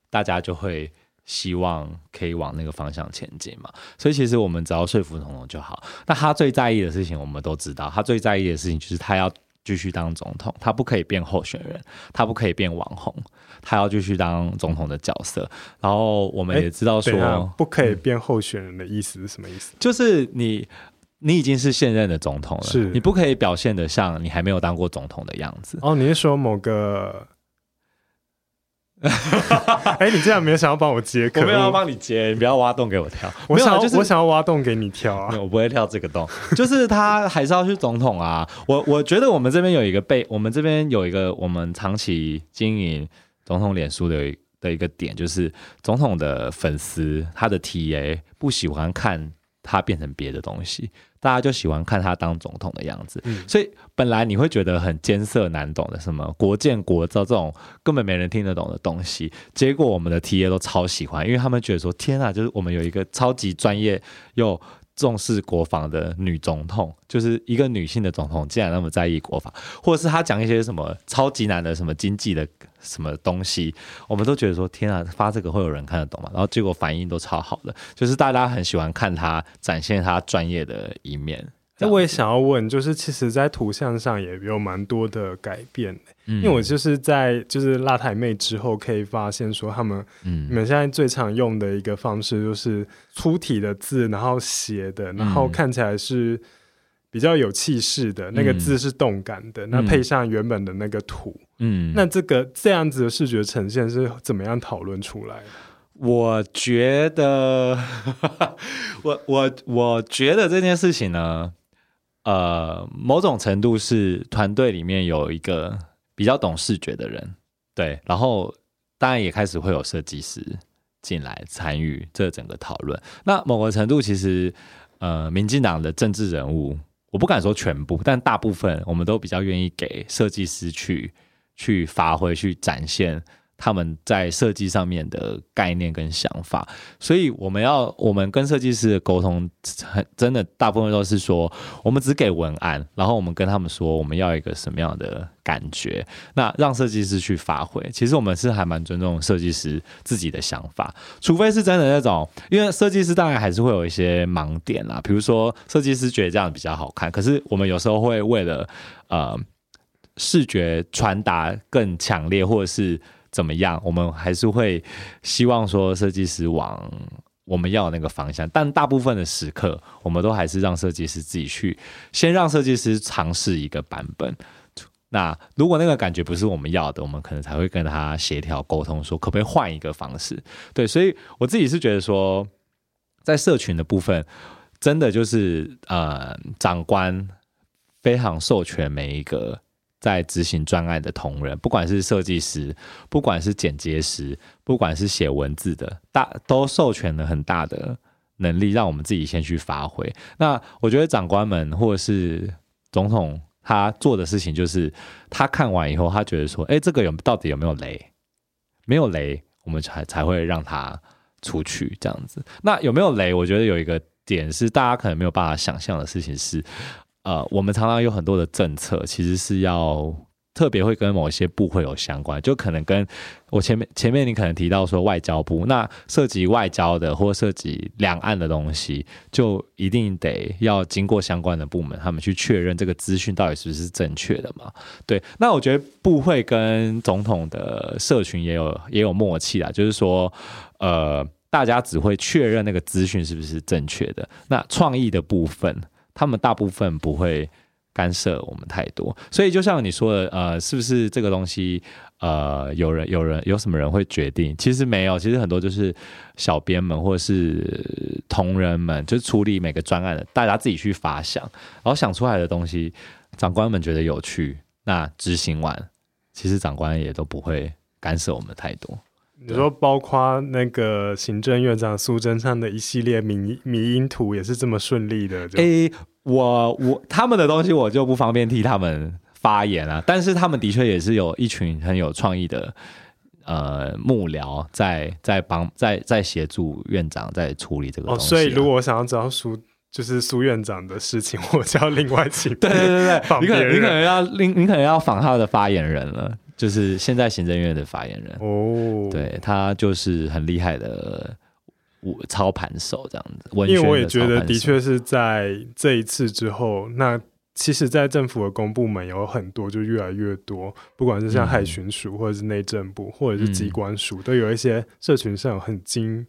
[SPEAKER 2] 大家就会希望可以往那个方向前进嘛。所以其实我们只要说服总统就好。那他最在意的事情，我们都知道，他最在意的事情就是他要。继续当总统，他不可以变候选人，他不可以变网红，他要继续当总统的角色。然后我们也知道说，
[SPEAKER 1] 欸、不可以变候选人的意思是什么意思？
[SPEAKER 2] 就是你，你已经是现任的总统了，是你不可以表现的像你还没有当过总统的样子。
[SPEAKER 1] 哦，你是说某个？哎、欸，你竟然没有想要帮我接？
[SPEAKER 2] 我没有要帮你接，你不要挖洞给我跳。
[SPEAKER 1] 我想要，就是我想要挖洞给你跳啊！
[SPEAKER 2] 我不会跳这个洞，就是他还是要去总统啊。我我觉得我们这边有一个被，我们这边有一个我们长期经营总统脸书的的一个点，就是总统的粉丝他的 TA 不喜欢看他变成别的东西。大家就喜欢看他当总统的样子，嗯、所以本来你会觉得很艰涩难懂的什么国建国造这种根本没人听得懂的东西，结果我们的 TA 都超喜欢，因为他们觉得说天啊，就是我们有一个超级专业又重视国防的女总统，就是一个女性的总统，竟然那么在意国防，或者是她讲一些什么超级难的什么经济的。什么东西，我们都觉得说天啊，发这个会有人看得懂吗？然后结果反应都超好的，就是大家很喜欢看她展现她专业的一面。
[SPEAKER 1] 那我也想要问，就是其实，在图像上也有蛮多的改变，嗯、因为我就是在就是辣台妹之后，可以发现说他们，嗯，你们现在最常用的一个方式就是粗体的字，然后斜的，然后看起来是。比较有气势的那个字是动感的，嗯、那配上原本的那个图，嗯，那这个这样子的视觉呈现是怎么样讨论出来的？
[SPEAKER 2] 我觉得，我我我觉得这件事情呢，呃，某种程度是团队里面有一个比较懂视觉的人，对，然后当然也开始会有设计师进来参与这整个讨论。那某个程度，其实呃，民进党的政治人物。我不敢说全部，但大部分我们都比较愿意给设计师去去发挥、去展现他们在设计上面的概念跟想法。所以我们要我们跟设计师的沟通，真的大部分都是说，我们只给文案，然后我们跟他们说我们要一个什么样的感觉，那让设计师去发挥。其实我们是还蛮尊重设计师自己的想法，除非是真的那种，因为设计师当然还是会有一些盲点啦。比如说设计师觉得这样比较好看，可是我们有时候会为了呃视觉传达更强烈，或者是怎么样，我们还是会希望说设计师往我们要的那个方向。但大部分的时刻，我们都还是让设计师自己去，先让设计师尝试一个版本。那如果那个感觉不是我们要的，我们可能才会跟他协调沟通，说可不可以换一个方式。对，所以我自己是觉得说，在社群的部分，真的就是呃，长官非常授权每一个在执行专案的同仁，不管是设计师，不管是剪接师，不管是写文字的，大都授权了很大的能力，让我们自己先去发挥。那我觉得长官们或者是总统。他做的事情就是，他看完以后，他觉得说，哎，这个有到底有没有雷？没有雷，我们才才会让他出去这样子。那有没有雷？我觉得有一个点是大家可能没有办法想象的事情是，呃，我们常常有很多的政策其实是要。特别会跟某些部会有相关，就可能跟我前面前面你可能提到说外交部，那涉及外交的或涉及两岸的东西，就一定得要经过相关的部门，他们去确认这个资讯到底是不是正确的嘛？对，那我觉得部会跟总统的社群也有也有默契啦，就是说，呃，大家只会确认那个资讯是不是正确的，那创意的部分，他们大部分不会。干涉我们太多，所以就像你说的，呃，是不是这个东西，呃，有人有人有什么人会决定？其实没有，其实很多就是小编们或者是同仁们，就是处理每个专案的，大家自己去发想，然后想出来的东西，长官们觉得有趣，那执行完，其实长官也都不会干涉我们太多。
[SPEAKER 1] 你说，包括那个行政院长苏贞昌的一系列迷迷因图，也是这么顺利的？诶、
[SPEAKER 2] 欸，我我他们的东西我就不方便替他们发言啊。但是他们的确也是有一群很有创意的呃幕僚在在帮在在协助院长在处理这个东西、啊。哦，
[SPEAKER 1] 所以如果我想要知道苏就是苏院长的事情，我就要另外请
[SPEAKER 2] 对对对对，你可能你可能要另你可能要访他的发言人了。就是现在行政院的发言人哦，对，他就是很厉害的我操盘手这样子。
[SPEAKER 1] 因为我也觉得，的确是在这一次之后，那。其实，在政府的公部门有很多，就越来越多，不管是像海巡署，或者是内政部，或者是机关署，嗯、都有一些社群上有很精，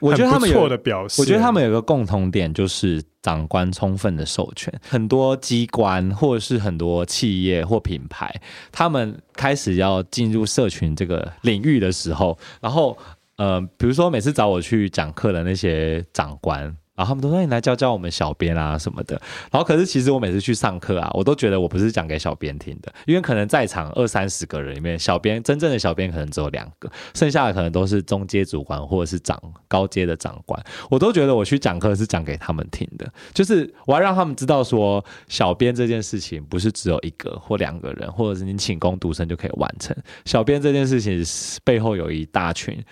[SPEAKER 1] 我觉得他们有的表现。
[SPEAKER 2] 我觉得他们有个共同点，就是长官充分的授权。很多机关或者是很多企业或品牌，他们开始要进入社群这个领域的时候，然后，呃，比如说每次找我去讲课的那些长官。然后他们都说，你来教教我们小编啊什么的。然后可是其实我每次去上课啊，我都觉得我不是讲给小编听的，因为可能在场二三十个人里面，小编真正的小编可能只有两个，剩下的可能都是中阶主管或者是长高阶的长官。我都觉得我去讲课是讲给他们听的，就是我要让他们知道说，小编这件事情不是只有一个或两个人，或者是你请工读生就可以完成。小编这件事情背后有一大群，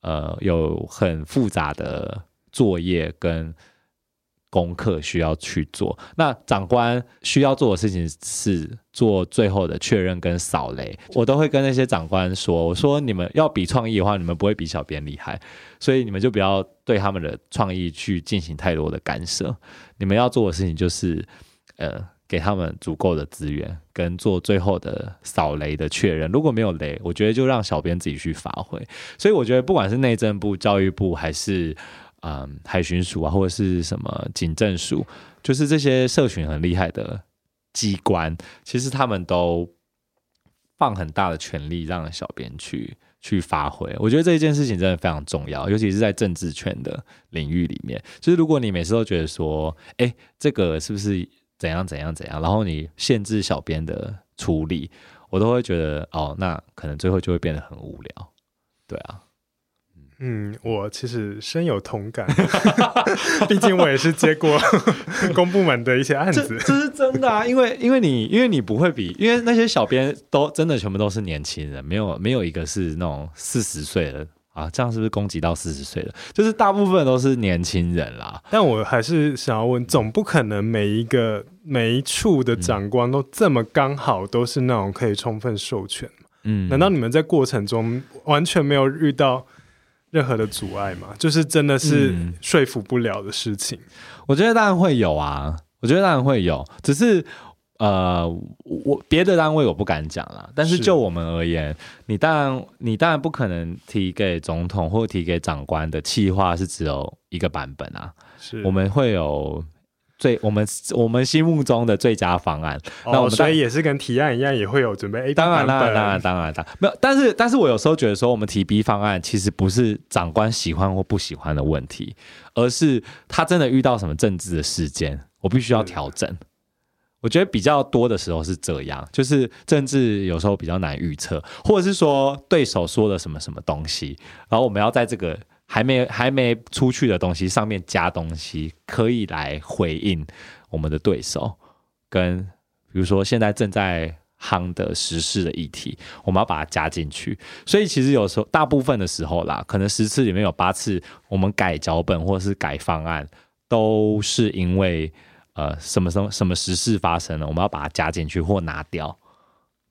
[SPEAKER 2] 呃，有很复杂的。作业跟功课需要去做，那长官需要做的事情是做最后的确认跟扫雷。我都会跟那些长官说：“我说你们要比创意的话，你们不会比小编厉害，所以你们就不要对他们的创意去进行太多的干涉。你们要做的事情就是，呃，给他们足够的资源，跟做最后的扫雷的确认。如果没有雷，我觉得就让小编自己去发挥。所以我觉得，不管是内政部、教育部还是嗯，海巡署啊，或者是什么警政署，就是这些社群很厉害的机关，其实他们都放很大的权力让小编去去发挥。我觉得这一件事情真的非常重要，尤其是在政治圈的领域里面。就是如果你每次都觉得说，哎，这个是不是怎样怎样怎样，然后你限制小编的处理，我都会觉得哦，那可能最后就会变得很无聊。对啊。
[SPEAKER 1] 嗯，我其实深有同感，毕竟我也是接过 公部门的一些案子，
[SPEAKER 2] 这，这是真的啊！因为因为你因为你不会比，因为那些小编都真的全部都是年轻人，没有没有一个是那种四十岁的啊，这样是不是攻击到四十岁的？就是大部分都是年轻人啦。
[SPEAKER 1] 但我还是想要问，总不可能每一个每一处的长官都这么刚好都是那种可以充分授权？嗯，难道你们在过程中完全没有遇到？任何的阻碍嘛，就是真的是说服不了的事情。嗯，
[SPEAKER 2] 我觉得当然会有啊，我觉得当然会有，只是呃，我别的单位我不敢讲啦。但是就我们而言，你当然你当然不可能提给总统或提给长官的企划是只有一个版本啊，是我们会有。最我们我们心目中的最佳方案，
[SPEAKER 1] 哦、那我们所以也是跟提案一样，也会有准备 A 当然当然当然当然当然
[SPEAKER 2] 没有，但是但是我有时候觉得说，我们提 B 方案其实不是长官喜欢或不喜欢的问题，而是他真的遇到什么政治的事件，我必须要调整。我觉得比较多的时候是这样，就是政治有时候比较难预测，或者是说对手说了什么什么东西，然后我们要在这个。还没还没出去的东西上面加东西，可以来回应我们的对手。跟比如说现在正在夯的时事的议题，我们要把它加进去。所以其实有时候大部分的时候啦，可能十次里面有八次我们改脚本或者是改方案，都是因为呃什么什么什么时事发生了，我们要把它加进去或拿掉。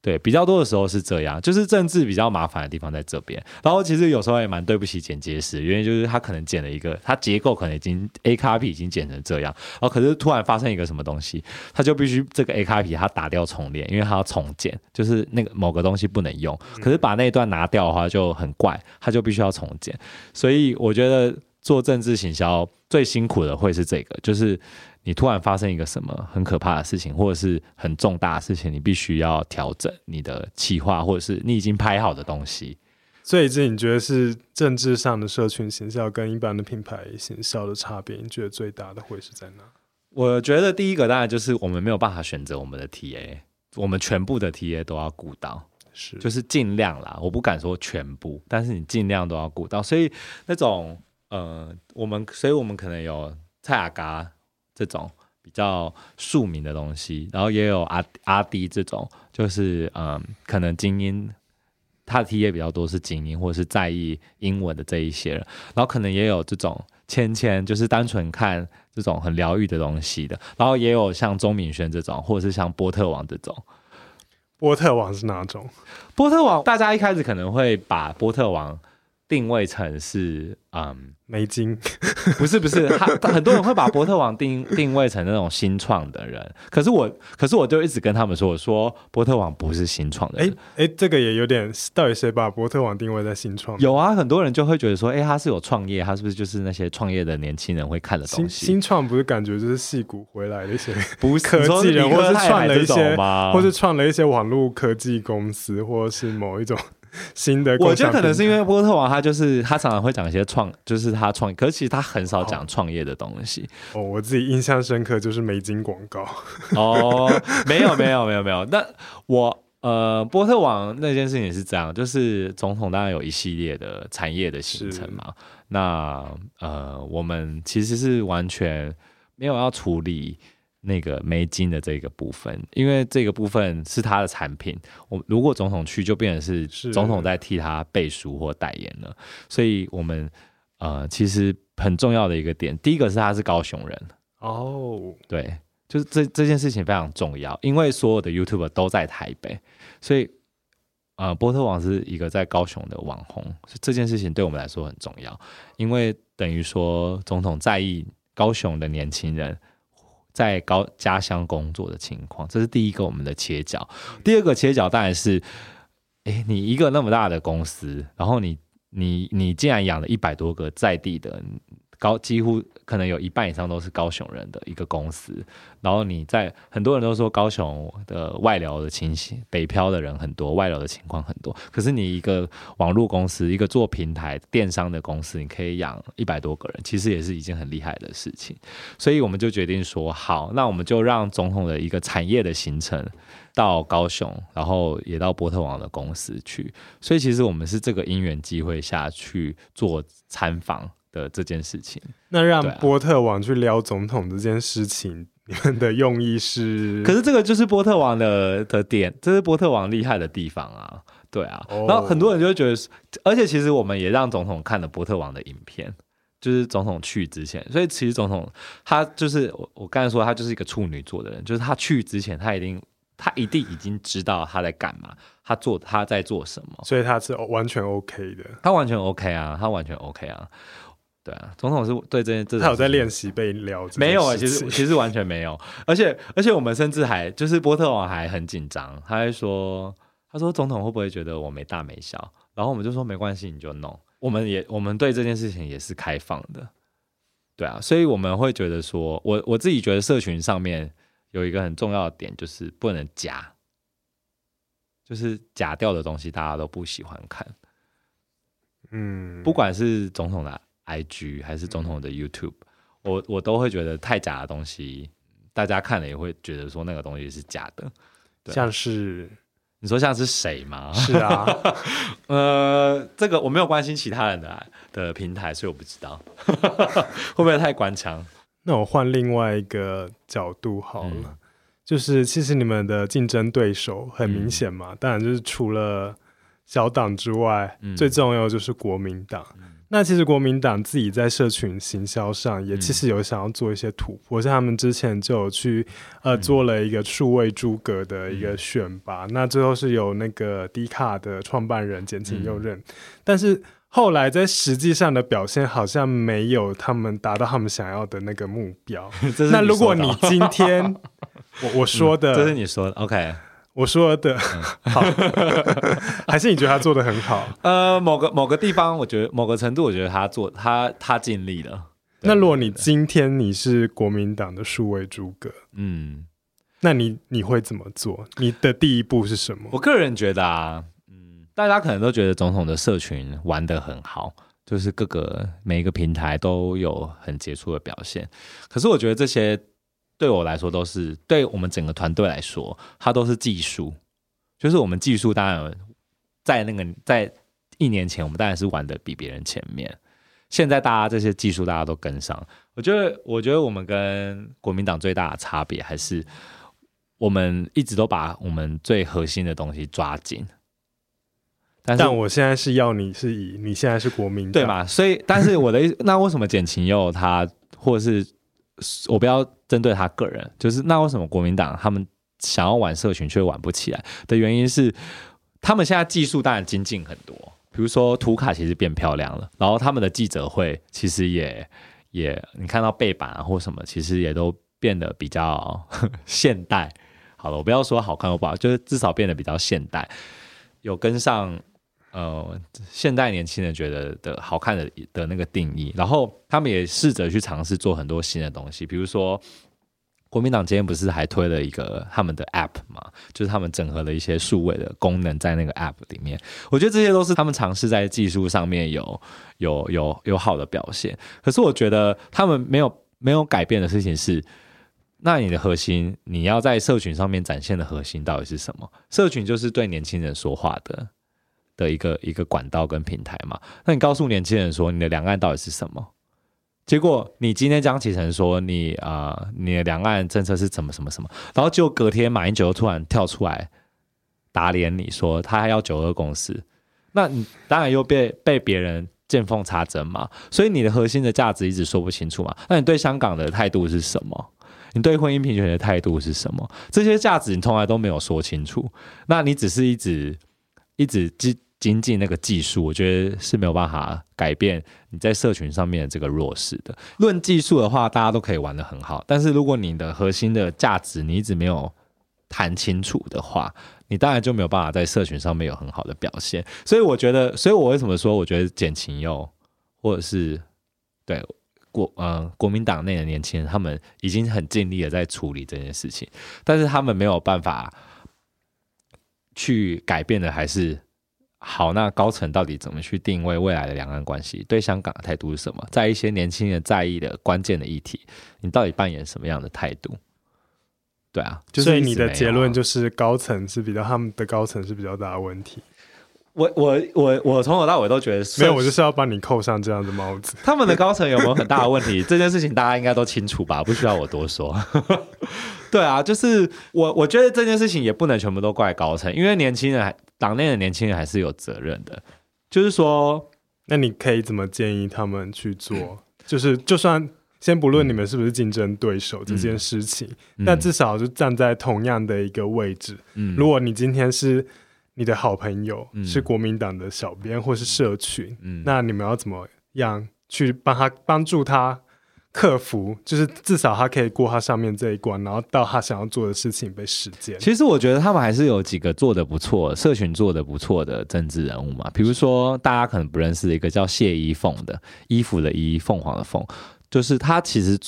[SPEAKER 2] 对，比较多的时候是这样，就是政治比较麻烦的地方在这边。然后其实有时候也蛮对不起剪接师，因为就是他可能剪了一个，他结构可能已经 A copy 已经剪成这样，然后可是突然发生一个什么东西，他就必须这个 A copy 他打掉重练，因为他要重剪，就是那个某个东西不能用。可是把那一段拿掉的话就很怪，他就必须要重剪。所以我觉得做政治行销最辛苦的会是这个，就是。你突然发生一个什么很可怕的事情，或者是很重大的事情，你必须要调整你的企划，或者是你已经拍好的东西。
[SPEAKER 1] 所以，这你觉得是政治上的社群行销跟一般的品牌行销的差别？你觉得最大的会是在哪？
[SPEAKER 2] 我觉得第一个当然就是我们没有办法选择我们的 TA，我们全部的 TA 都要顾到，是就是尽量啦。我不敢说全部，但是你尽量都要顾到。所以那种呃，我们所以我们可能有蔡雅嘎。这种比较庶民的东西，然后也有阿阿迪这种，就是嗯，可能精英，他的 TA 比较多是精英或者是在意英文的这一些人，然后可能也有这种芊芊，就是单纯看这种很疗愈的东西的，然后也有像钟明轩这种，或者是像波特王这种。
[SPEAKER 1] 波特王是哪种？
[SPEAKER 2] 波特王，大家一开始可能会把波特王定位成是嗯。
[SPEAKER 1] 美金，
[SPEAKER 2] 不是不是，他很多人会把波特王定定位成那种新创的人，可是我，可是我就一直跟他们说，我说波特王不是新创的人。
[SPEAKER 1] 哎哎，这个也有点，到底谁把波特王定位在新创？
[SPEAKER 2] 有啊，很多人就会觉得说，哎，他是有创业，他是不是就是那些创业的年轻人会看的东西？
[SPEAKER 1] 新新创不是感觉就是戏骨回来的一些
[SPEAKER 2] 不是
[SPEAKER 1] 科技人，或是创了一些，或是创了一些网络科技公司，或是某一种。新的，
[SPEAKER 2] 我觉得可能是因为波特王他就是他常常会讲一些创，就是他创，可是其实他很少讲创业的东西。
[SPEAKER 1] 哦，我自己印象深刻就是美金广告。
[SPEAKER 2] 哦，没有没有没有没有，那我呃波特王那件事情是这样，就是总统当然有一系列的产业的行程嘛，那呃我们其实是完全没有要处理。那个没金的这个部分，因为这个部分是他的产品，我如果总统去，就变成是总统在替他背书或代言了。所以，我们呃，其实很重要的一个点，第一个是他是高雄人
[SPEAKER 1] 哦，
[SPEAKER 2] 对，就是这这件事情非常重要，因为所有的 YouTuber 都在台北，所以呃，波特王是一个在高雄的网红，这件事情对我们来说很重要，因为等于说总统在意高雄的年轻人。在高家乡工作的情况，这是第一个我们的切角。第二个切角当然是，诶，你一个那么大的公司，然后你你你竟然养了一百多个在地的。高几乎可能有一半以上都是高雄人的一个公司，然后你在很多人都说高雄的外流的情形，北漂的人很多，外流的情况很多。可是你一个网络公司，一个做平台电商的公司，你可以养一百多个人，其实也是一件很厉害的事情。所以我们就决定说，好，那我们就让总统的一个产业的行程到高雄，然后也到波特王的公司去。所以其实我们是这个因缘机会下去做参访。的这件事情，
[SPEAKER 1] 那让波特王去撩总统这件事情，你们的用意是？
[SPEAKER 2] 可是这个就是波特王的的点，这是波特王厉害的地方啊，对啊。Oh. 然后很多人就会觉得，而且其实我们也让总统看了波特王的影片，就是总统去之前，所以其实总统他就是我我刚才说他就是一个处女座的人，就是他去之前他一定 他一定已经知道他在干嘛，他做他在做什么，
[SPEAKER 1] 所以他是完全 OK 的，
[SPEAKER 2] 他完全 OK 啊，他完全 OK 啊。对啊，总统是对这件这，
[SPEAKER 1] 他有在练习被撩？
[SPEAKER 2] 没有啊，其实其实完全没有，而且而且我们甚至还就是波特王还很紧张，他还说他说总统会不会觉得我没大没小？然后我们就说没关系，你就弄。我们也我们对这件事情也是开放的，对啊，所以我们会觉得说，我我自己觉得社群上面有一个很重要的点就是不能假，就是假掉的东西大家都不喜欢看，嗯，不管是总统的。IG 还是总统的 YouTube，我我都会觉得太假的东西，大家看了也会觉得说那个东西是假的。
[SPEAKER 1] 像是
[SPEAKER 2] 你说像是谁吗？
[SPEAKER 1] 是啊，
[SPEAKER 2] 呃，这个我没有关心其他人的的平台，所以我不知道 会不会太官腔。
[SPEAKER 1] 那我换另外一个角度好了，嗯、就是其实你们的竞争对手很明显嘛，嗯、当然就是除了小党之外，嗯、最重要就是国民党。嗯、那其实国民党自己在社群行销上也其实有想要做一些突破，嗯、像他们之前就有去呃做了一个数位诸葛的一个选拔，嗯、那最后是由那个 D 卡的创办人简晴佑任，嗯、但是。后来在实际上的表现好像没有他们达到他们想要的那个目标。那如果你今天 我我说的，
[SPEAKER 2] 这是你说的，OK，
[SPEAKER 1] 我说的，好，还是你觉得他做的很好？
[SPEAKER 2] 呃，某个某个地方，我觉得某个程度，我觉得他做他他尽力了。
[SPEAKER 1] 那如果你今天你是国民党的数位诸葛，嗯，那你你会怎么做？你的第一步是什么？
[SPEAKER 2] 我个人觉得啊。嗯大家可能都觉得总统的社群玩的很好，就是各个每一个平台都有很杰出的表现。可是我觉得这些对我来说都是，对我们整个团队来说，它都是技术。就是我们技术当然在那个在一年前，我们当然是玩的比别人前面。现在大家这些技术大家都跟上，我觉得我觉得我们跟国民党最大的差别还是我们一直都把我们最核心的东西抓紧。
[SPEAKER 1] 但，但我现在是要你是以你现在是国民
[SPEAKER 2] 对嘛？所以，但是我的意思，那为什么简晴佑他，或者是我不要针对他个人，就是那为什么国民党他们想要玩社群却玩不起来的原因是，他们现在技术当然精进很多，比如说图卡其实变漂亮了，然后他们的记者会其实也也你看到背板啊或什么，其实也都变得比较 现代。好了，我不要说好看或不好，就是至少变得比较现代，有跟上。呃，现代年轻人觉得的好看的的那个定义，然后他们也试着去尝试做很多新的东西，比如说国民党今天不是还推了一个他们的 App 嘛，就是他们整合了一些数位的功能在那个 App 里面，我觉得这些都是他们尝试在技术上面有有有有好的表现。可是我觉得他们没有没有改变的事情是，那你的核心，你要在社群上面展现的核心到底是什么？社群就是对年轻人说话的。的一个一个管道跟平台嘛，那你告诉年轻人说你的两岸到底是什么？结果你今天江启臣说你啊、你的两岸政策是怎么什么什么，然后就隔天马英九突然跳出来打脸你说他还要九二共识，那你当然又被被别人见缝插针嘛，所以你的核心的价值一直说不清楚嘛。那你对香港的态度是什么？你对婚姻平权的态度是什么？这些价值你从来都没有说清楚，那你只是一直一直精进那个技术，我觉得是没有办法改变你在社群上面的这个弱势的。论技术的话，大家都可以玩的很好，但是如果你的核心的价值你一直没有谈清楚的话，你当然就没有办法在社群上面有很好的表现。所以我觉得，所以我为什么说，我觉得简晴佑或者是对国呃国民党内的年轻人，他们已经很尽力的在处理这件事情，但是他们没有办法去改变的还是。好，那高层到底怎么去定位未来的两岸关系？对香港的态度是什么？在一些年轻人在意的关键的议题，你到底扮演什么样的态度？对啊，
[SPEAKER 1] 就是、所以你的结论就是高层是比较他们的高层是比较大的问题。
[SPEAKER 2] 我我我我从头到尾都觉得
[SPEAKER 1] 没有，我就是要帮你扣上这样的帽子。
[SPEAKER 2] 他们的高层有没有很大的问题？这件事情大家应该都清楚吧？不需要我多说。对啊，就是我我觉得这件事情也不能全部都怪高层，因为年轻人还。党内的年轻人还是有责任的，就是说，
[SPEAKER 1] 那你可以怎么建议他们去做？就是就算先不论你们是不是竞争对手这件事情，那、嗯、至少就站在同样的一个位置。嗯，如果你今天是你的好朋友，嗯、是国民党的小编或是社群，嗯，那你们要怎么样去帮他帮助他？克服，就是至少他可以过他上面这一关，然后到他想要做的事情被实践。
[SPEAKER 2] 其实我觉得他们还是有几个做得不错、社群做得不错的政治人物嘛。比如说大家可能不认识的一个叫谢依凤的，衣服的衣，凤凰的凤，就是他其实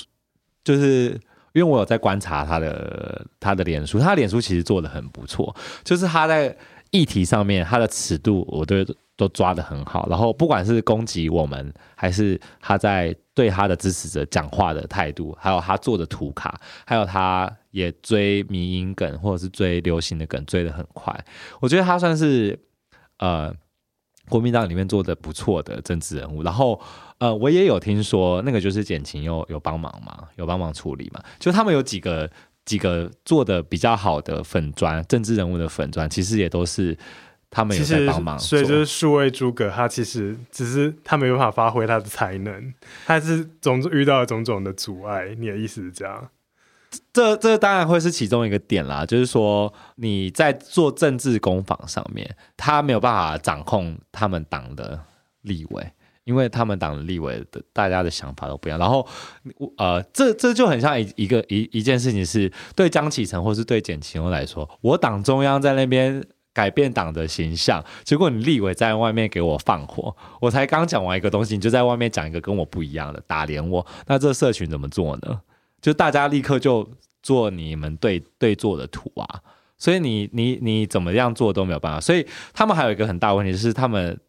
[SPEAKER 2] 就是因为我有在观察他的他的脸书，他的脸书其实做得很不错，就是他在议题上面他的尺度，我都都抓得很好。然后不管是攻击我们，还是他在。对他的支持者讲话的态度，还有他做的图卡，还有他也追迷音梗或者是追流行的梗追得很快，我觉得他算是呃国民党里面做的不错的政治人物。然后呃我也有听说那个就是简晴佑有帮忙嘛，有帮忙处理嘛，就他们有几个几个做的比较好的粉专，政治人物的粉专，其实也都是他们也在帮忙。
[SPEAKER 1] 所以就是数位诸葛，他其实只是他没有办法发挥他的才能，他是总遇到了种种的阻碍。你的意思是这样？
[SPEAKER 2] 这这当然会是其中一个点啦，就是说你在做政治攻防上面，他没有办法掌控他们党的立委。因为他们党的立委的大家的想法都不一样，然后，呃，这这就很像一一个一一件事情是，对江启臣或是对简奇荣来说，我党中央在那边改变党的形象，结果你立委在外面给我放火，我才刚讲完一个东西，你就在外面讲一个跟我不一样的，打脸我，那这社群怎么做呢？就大家立刻就做你们对对做的图啊，所以你你你怎么样做都没有办法，所以他们还有一个很大问题就是他们。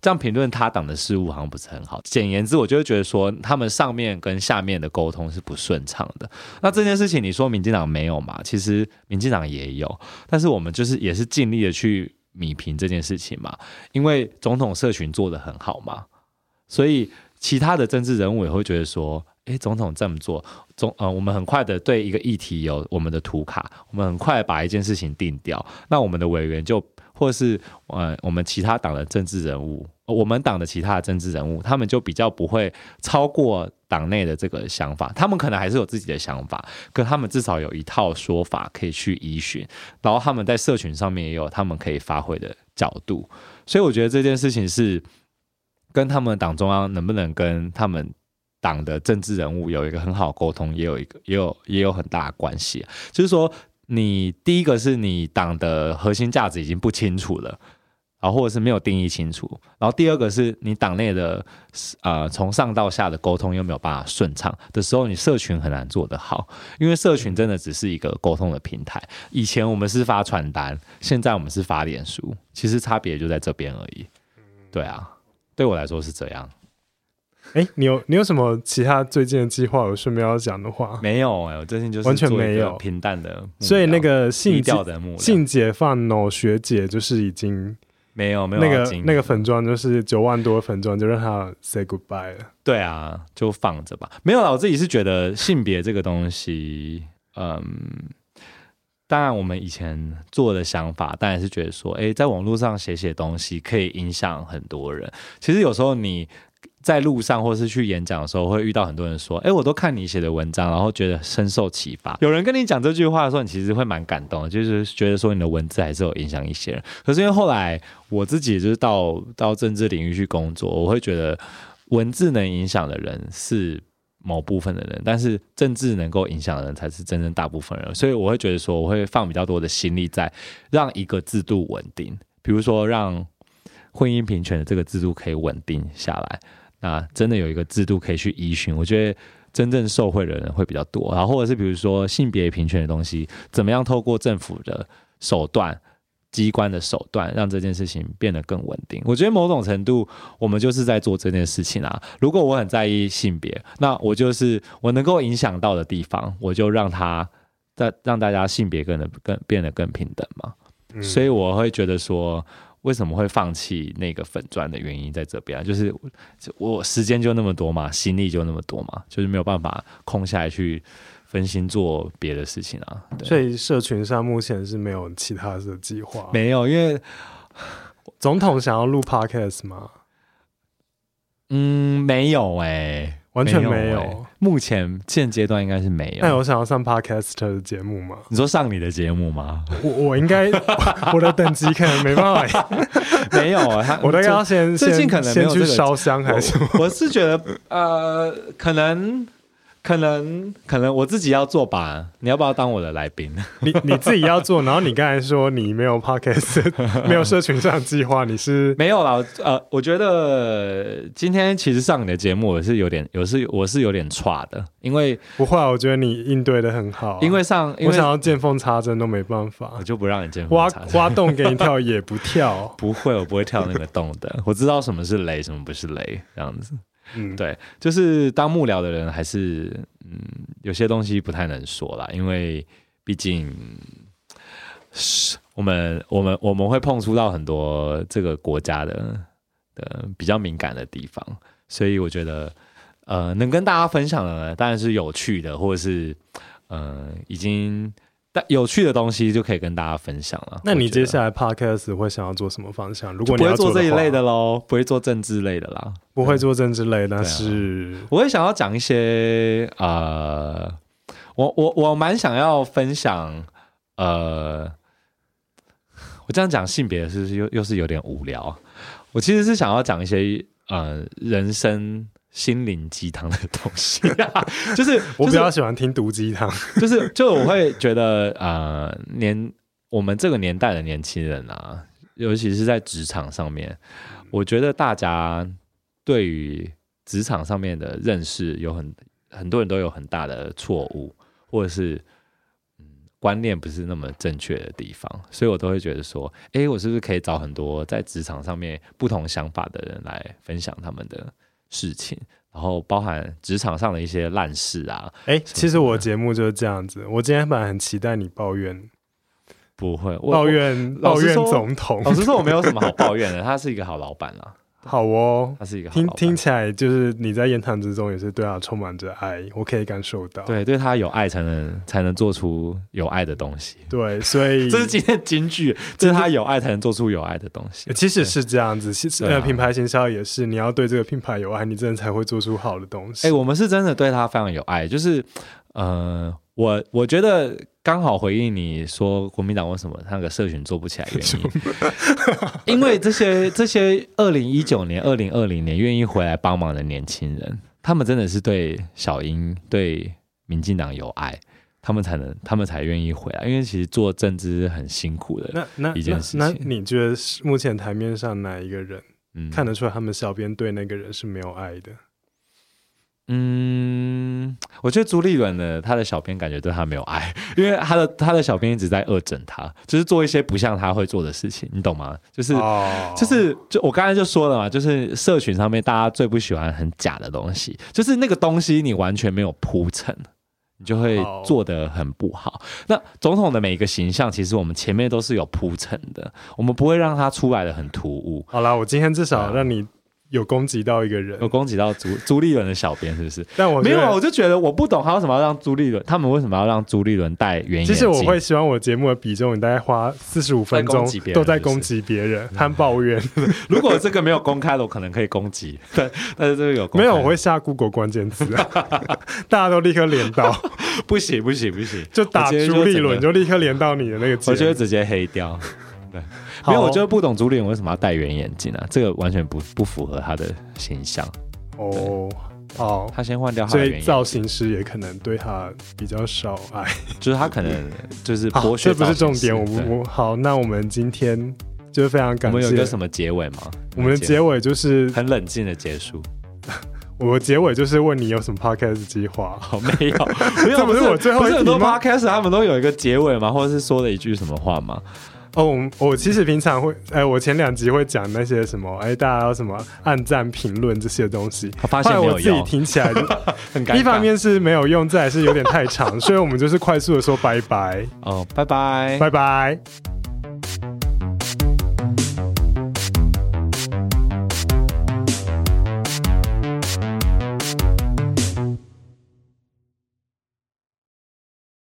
[SPEAKER 2] 这样评论他党的事务好像不是很好。简言之，我就会觉得说，他们上面跟下面的沟通是不顺畅的。那这件事情，你说民进党没有嘛？其实民进党也有，但是我们就是也是尽力的去弭平这件事情嘛。因为总统社群做得很好嘛，所以其他的政治人物也会觉得说，诶，总统这么做，总呃，我们很快的对一个议题有我们的图卡，我们很快把一件事情定掉，那我们的委员就。或是呃，我们其他党的政治人物，我们党的其他的政治人物，他们就比较不会超过党内的这个想法，他们可能还是有自己的想法，可他们至少有一套说法可以去依循，然后他们在社群上面也有他们可以发挥的角度，所以我觉得这件事情是跟他们党中央能不能跟他们党的政治人物有一个很好沟通，也有一个也有也有很大的关系，就是说。你第一个是你党的核心价值已经不清楚了，啊，或者是没有定义清楚。然后第二个是你党内的呃从上到下的沟通又没有办法顺畅的时候，你社群很难做得好，因为社群真的只是一个沟通的平台。以前我们是发传单，现在我们是发脸书，其实差别就在这边而已。对啊，对我来说是这样。
[SPEAKER 1] 哎，你有你有什么其他最近的计划？有顺便要讲的话？
[SPEAKER 2] 没有哎、欸，我最近就是
[SPEAKER 1] 完全没有
[SPEAKER 2] 平淡的，
[SPEAKER 1] 所以那个性
[SPEAKER 2] 调的目
[SPEAKER 1] 性解放 no 学姐就是已经
[SPEAKER 2] 没有没有
[SPEAKER 1] 那个那个粉妆就是九万多粉妆就让他 say goodbye 了。
[SPEAKER 2] 对啊，就放着吧。没有啦，我自己是觉得性别这个东西，嗯，当然我们以前做的想法，当然是觉得说，哎，在网络上写写东西可以影响很多人。其实有时候你。在路上或是去演讲的时候，会遇到很多人说：“哎，我都看你写的文章，然后觉得深受启发。”有人跟你讲这句话的时候，你其实会蛮感动的，就是觉得说你的文字还是有影响一些人。可是因为后来我自己就是到到政治领域去工作，我会觉得文字能影响的人是某部分的人，但是政治能够影响的人才是真正大部分人。所以我会觉得说，我会放比较多的心力在让一个制度稳定，比如说让婚姻平权的这个制度可以稳定下来。那真的有一个制度可以去依循，我觉得真正受惠的人会比较多。然后或者是比如说性别平权的东西，怎么样透过政府的手段、机关的手段，让这件事情变得更稳定？我觉得某种程度，我们就是在做这件事情啊。如果我很在意性别，那我就是我能够影响到的地方，我就让他在让大家性别更的更变得更平等嘛。嗯。所以我会觉得说。为什么会放弃那个粉钻的原因在这边啊？就是我时间就那么多嘛，心力就那么多嘛，就是没有办法空下来去分心做别的事情啊。
[SPEAKER 1] 所以社群上目前是没有其他的计划，
[SPEAKER 2] 没有，因为
[SPEAKER 1] 总统想要录 podcast 吗？
[SPEAKER 2] 嗯，没有哎、欸。
[SPEAKER 1] 完全没有，
[SPEAKER 2] 没有欸，目前现阶段应该是没有。
[SPEAKER 1] 那我想要上 Podcast 的节目吗？
[SPEAKER 2] 你说上你的节目吗？
[SPEAKER 1] 我我应该 我的等级可能没办法，
[SPEAKER 2] 没有啊。
[SPEAKER 1] 我都要先
[SPEAKER 2] 最近可能
[SPEAKER 1] 先去烧香还是什么？
[SPEAKER 2] 我是觉得呃，可能。可能可能我自己要做吧，你要不要当我的来宾？
[SPEAKER 1] 你你自己要做，然后你刚才说你没有 podcast，没有社群上计划，你是
[SPEAKER 2] 没有啦。呃，我觉得今天其实上你的节目我是有点，有是我是有点差的，因为
[SPEAKER 1] 不会，我觉得你应对的很好啊。
[SPEAKER 2] 因为上因为
[SPEAKER 1] 我想要见缝插针都没办法，
[SPEAKER 2] 我就不让你见缝插针，
[SPEAKER 1] 挖挖洞给你跳也不跳，
[SPEAKER 2] 不会，我不会跳那个洞的。我知道什么是雷，什么不是雷，这样子。嗯，对，就是当幕僚的人，还是嗯，有些东西不太能说啦，因为毕竟我们我们我们会碰触到很多这个国家的的比较敏感的地方，所以我觉得呃，能跟大家分享的，当然是有趣的，或者是呃，已经但有趣的东西就可以跟大家分享了。
[SPEAKER 1] 那你接下来 podcast 会想要做什么方向？如果你
[SPEAKER 2] 不会做这一类
[SPEAKER 1] 的
[SPEAKER 2] 的喽，不会做政治类的啦，
[SPEAKER 1] 不会做政治类，但是、
[SPEAKER 2] 啊、我会想要讲一些呃，我我我蛮想要分享呃，我这样讲性别是不是又又是有点无聊？我其实是想要讲一些呃人生。心灵鸡汤的东西，就是、就是、
[SPEAKER 1] 我比较喜欢听毒鸡汤，
[SPEAKER 2] 就是就我会觉得呃年我们这个年代的年轻人啊，尤其是在职场上面，我觉得大家对于职场上面的认识有很很多人都有很大的错误，或者是嗯观念不是那么正确的地方，所以我都会觉得说，哎，我是不是可以找很多在职场上面不同想法的人来分享他们的。事情，然后包含职场上的一些烂事啊。哎、欸，
[SPEAKER 1] 其实我节目就是这样子。我今天本来很期待你抱怨，
[SPEAKER 2] 不会
[SPEAKER 1] 抱怨抱怨总统。
[SPEAKER 2] 老实说，我没有什么好抱怨的，他是一个好老板啊。
[SPEAKER 1] 好哦，
[SPEAKER 2] 他是一个好
[SPEAKER 1] 听听起来就是你在言谈之中也是对他充满着爱，我可以感受到。
[SPEAKER 2] 对，对他有爱才能才能做出有爱的东西。
[SPEAKER 1] 对，所以
[SPEAKER 2] 这是今天的金句，这是他有爱才能做出有爱的东西。
[SPEAKER 1] 其实是这样子，其实呃，品牌行销也是，你要对这个品牌有爱，你真的才会做出好的东西。
[SPEAKER 2] 哎、欸，我们是真的对他非常有爱，就是呃。我我觉得刚好回应你说国民党为什么那个社群做不起来原因，因为这些这些二零一九年、二零二零年愿意回来帮忙的年轻人，他们真的是对小英、对民进党有爱，他们才能他们才愿意回来。因为其实做政治是很辛苦的一件事情。
[SPEAKER 1] 那那，那，那你觉得目前台面上哪一个人，嗯，看得出来他们小编对那个人是没有爱的？
[SPEAKER 2] 嗯，我觉得朱立伦呢，他的小编感觉对他没有爱，因为他的他的小编一直在恶整他，就是做一些不像他会做的事情，你懂吗？就是、哦、就是就我刚才就说了嘛，就是社群上面大家最不喜欢很假的东西，就是那个东西你完全没有铺陈，你就会做得很不好。哦、那总统的每一个形象，其实我们前面都是有铺陈的，我们不会让他出来的很突兀。
[SPEAKER 1] 好啦，我今天至少让你。有攻击到一个人，
[SPEAKER 2] 有攻击到朱朱立伦的小编是不是？
[SPEAKER 1] 但我
[SPEAKER 2] 没有，我就觉得我不懂他为什么要让朱立伦，他们为什么要让朱立伦戴圆眼镜？
[SPEAKER 1] 其实我会希望我节目的比重，你大概花四十五分钟都在攻击别人和抱怨。
[SPEAKER 2] 如果这个没有公开的，我可能可以攻击，但但是这个有
[SPEAKER 1] 没有，我会下 Google 关键词，大家都立刻连到，
[SPEAKER 2] 不行不行不行，
[SPEAKER 1] 就打朱立伦就立刻连到你的那个，
[SPEAKER 2] 我就会直接黑掉。对。没有，我就不懂朱立伦为什么要戴圆眼镜啊？这个完全不不符合他的形象。
[SPEAKER 1] 哦，好，
[SPEAKER 2] 他先换掉他的，所以
[SPEAKER 1] 造型师也可能对他比较少爱，
[SPEAKER 2] 就是他可能 就是剥削。
[SPEAKER 1] 这不是重点，我们我好，那我们今天就是非常感谢。
[SPEAKER 2] 我们有一个什么结尾吗？
[SPEAKER 1] 我们的结尾就是
[SPEAKER 2] 很冷静的结束。
[SPEAKER 1] 我的结尾就是问你有什么 podcast 计划？
[SPEAKER 2] 好，没有，没有，不是我最后不是很多 podcast 他们都有一个结尾吗？或者是说了一句什么话吗？
[SPEAKER 1] 哦，我，我其实平常会，哎，我前两集会讲那些什么，哎，大家要什么按赞、评论这些东西。发现我自己听起来就 很尴尬。一方面是没有用，再来是有点太长，所以我们就是快速的说拜拜。
[SPEAKER 2] 哦，拜拜，
[SPEAKER 1] 拜拜。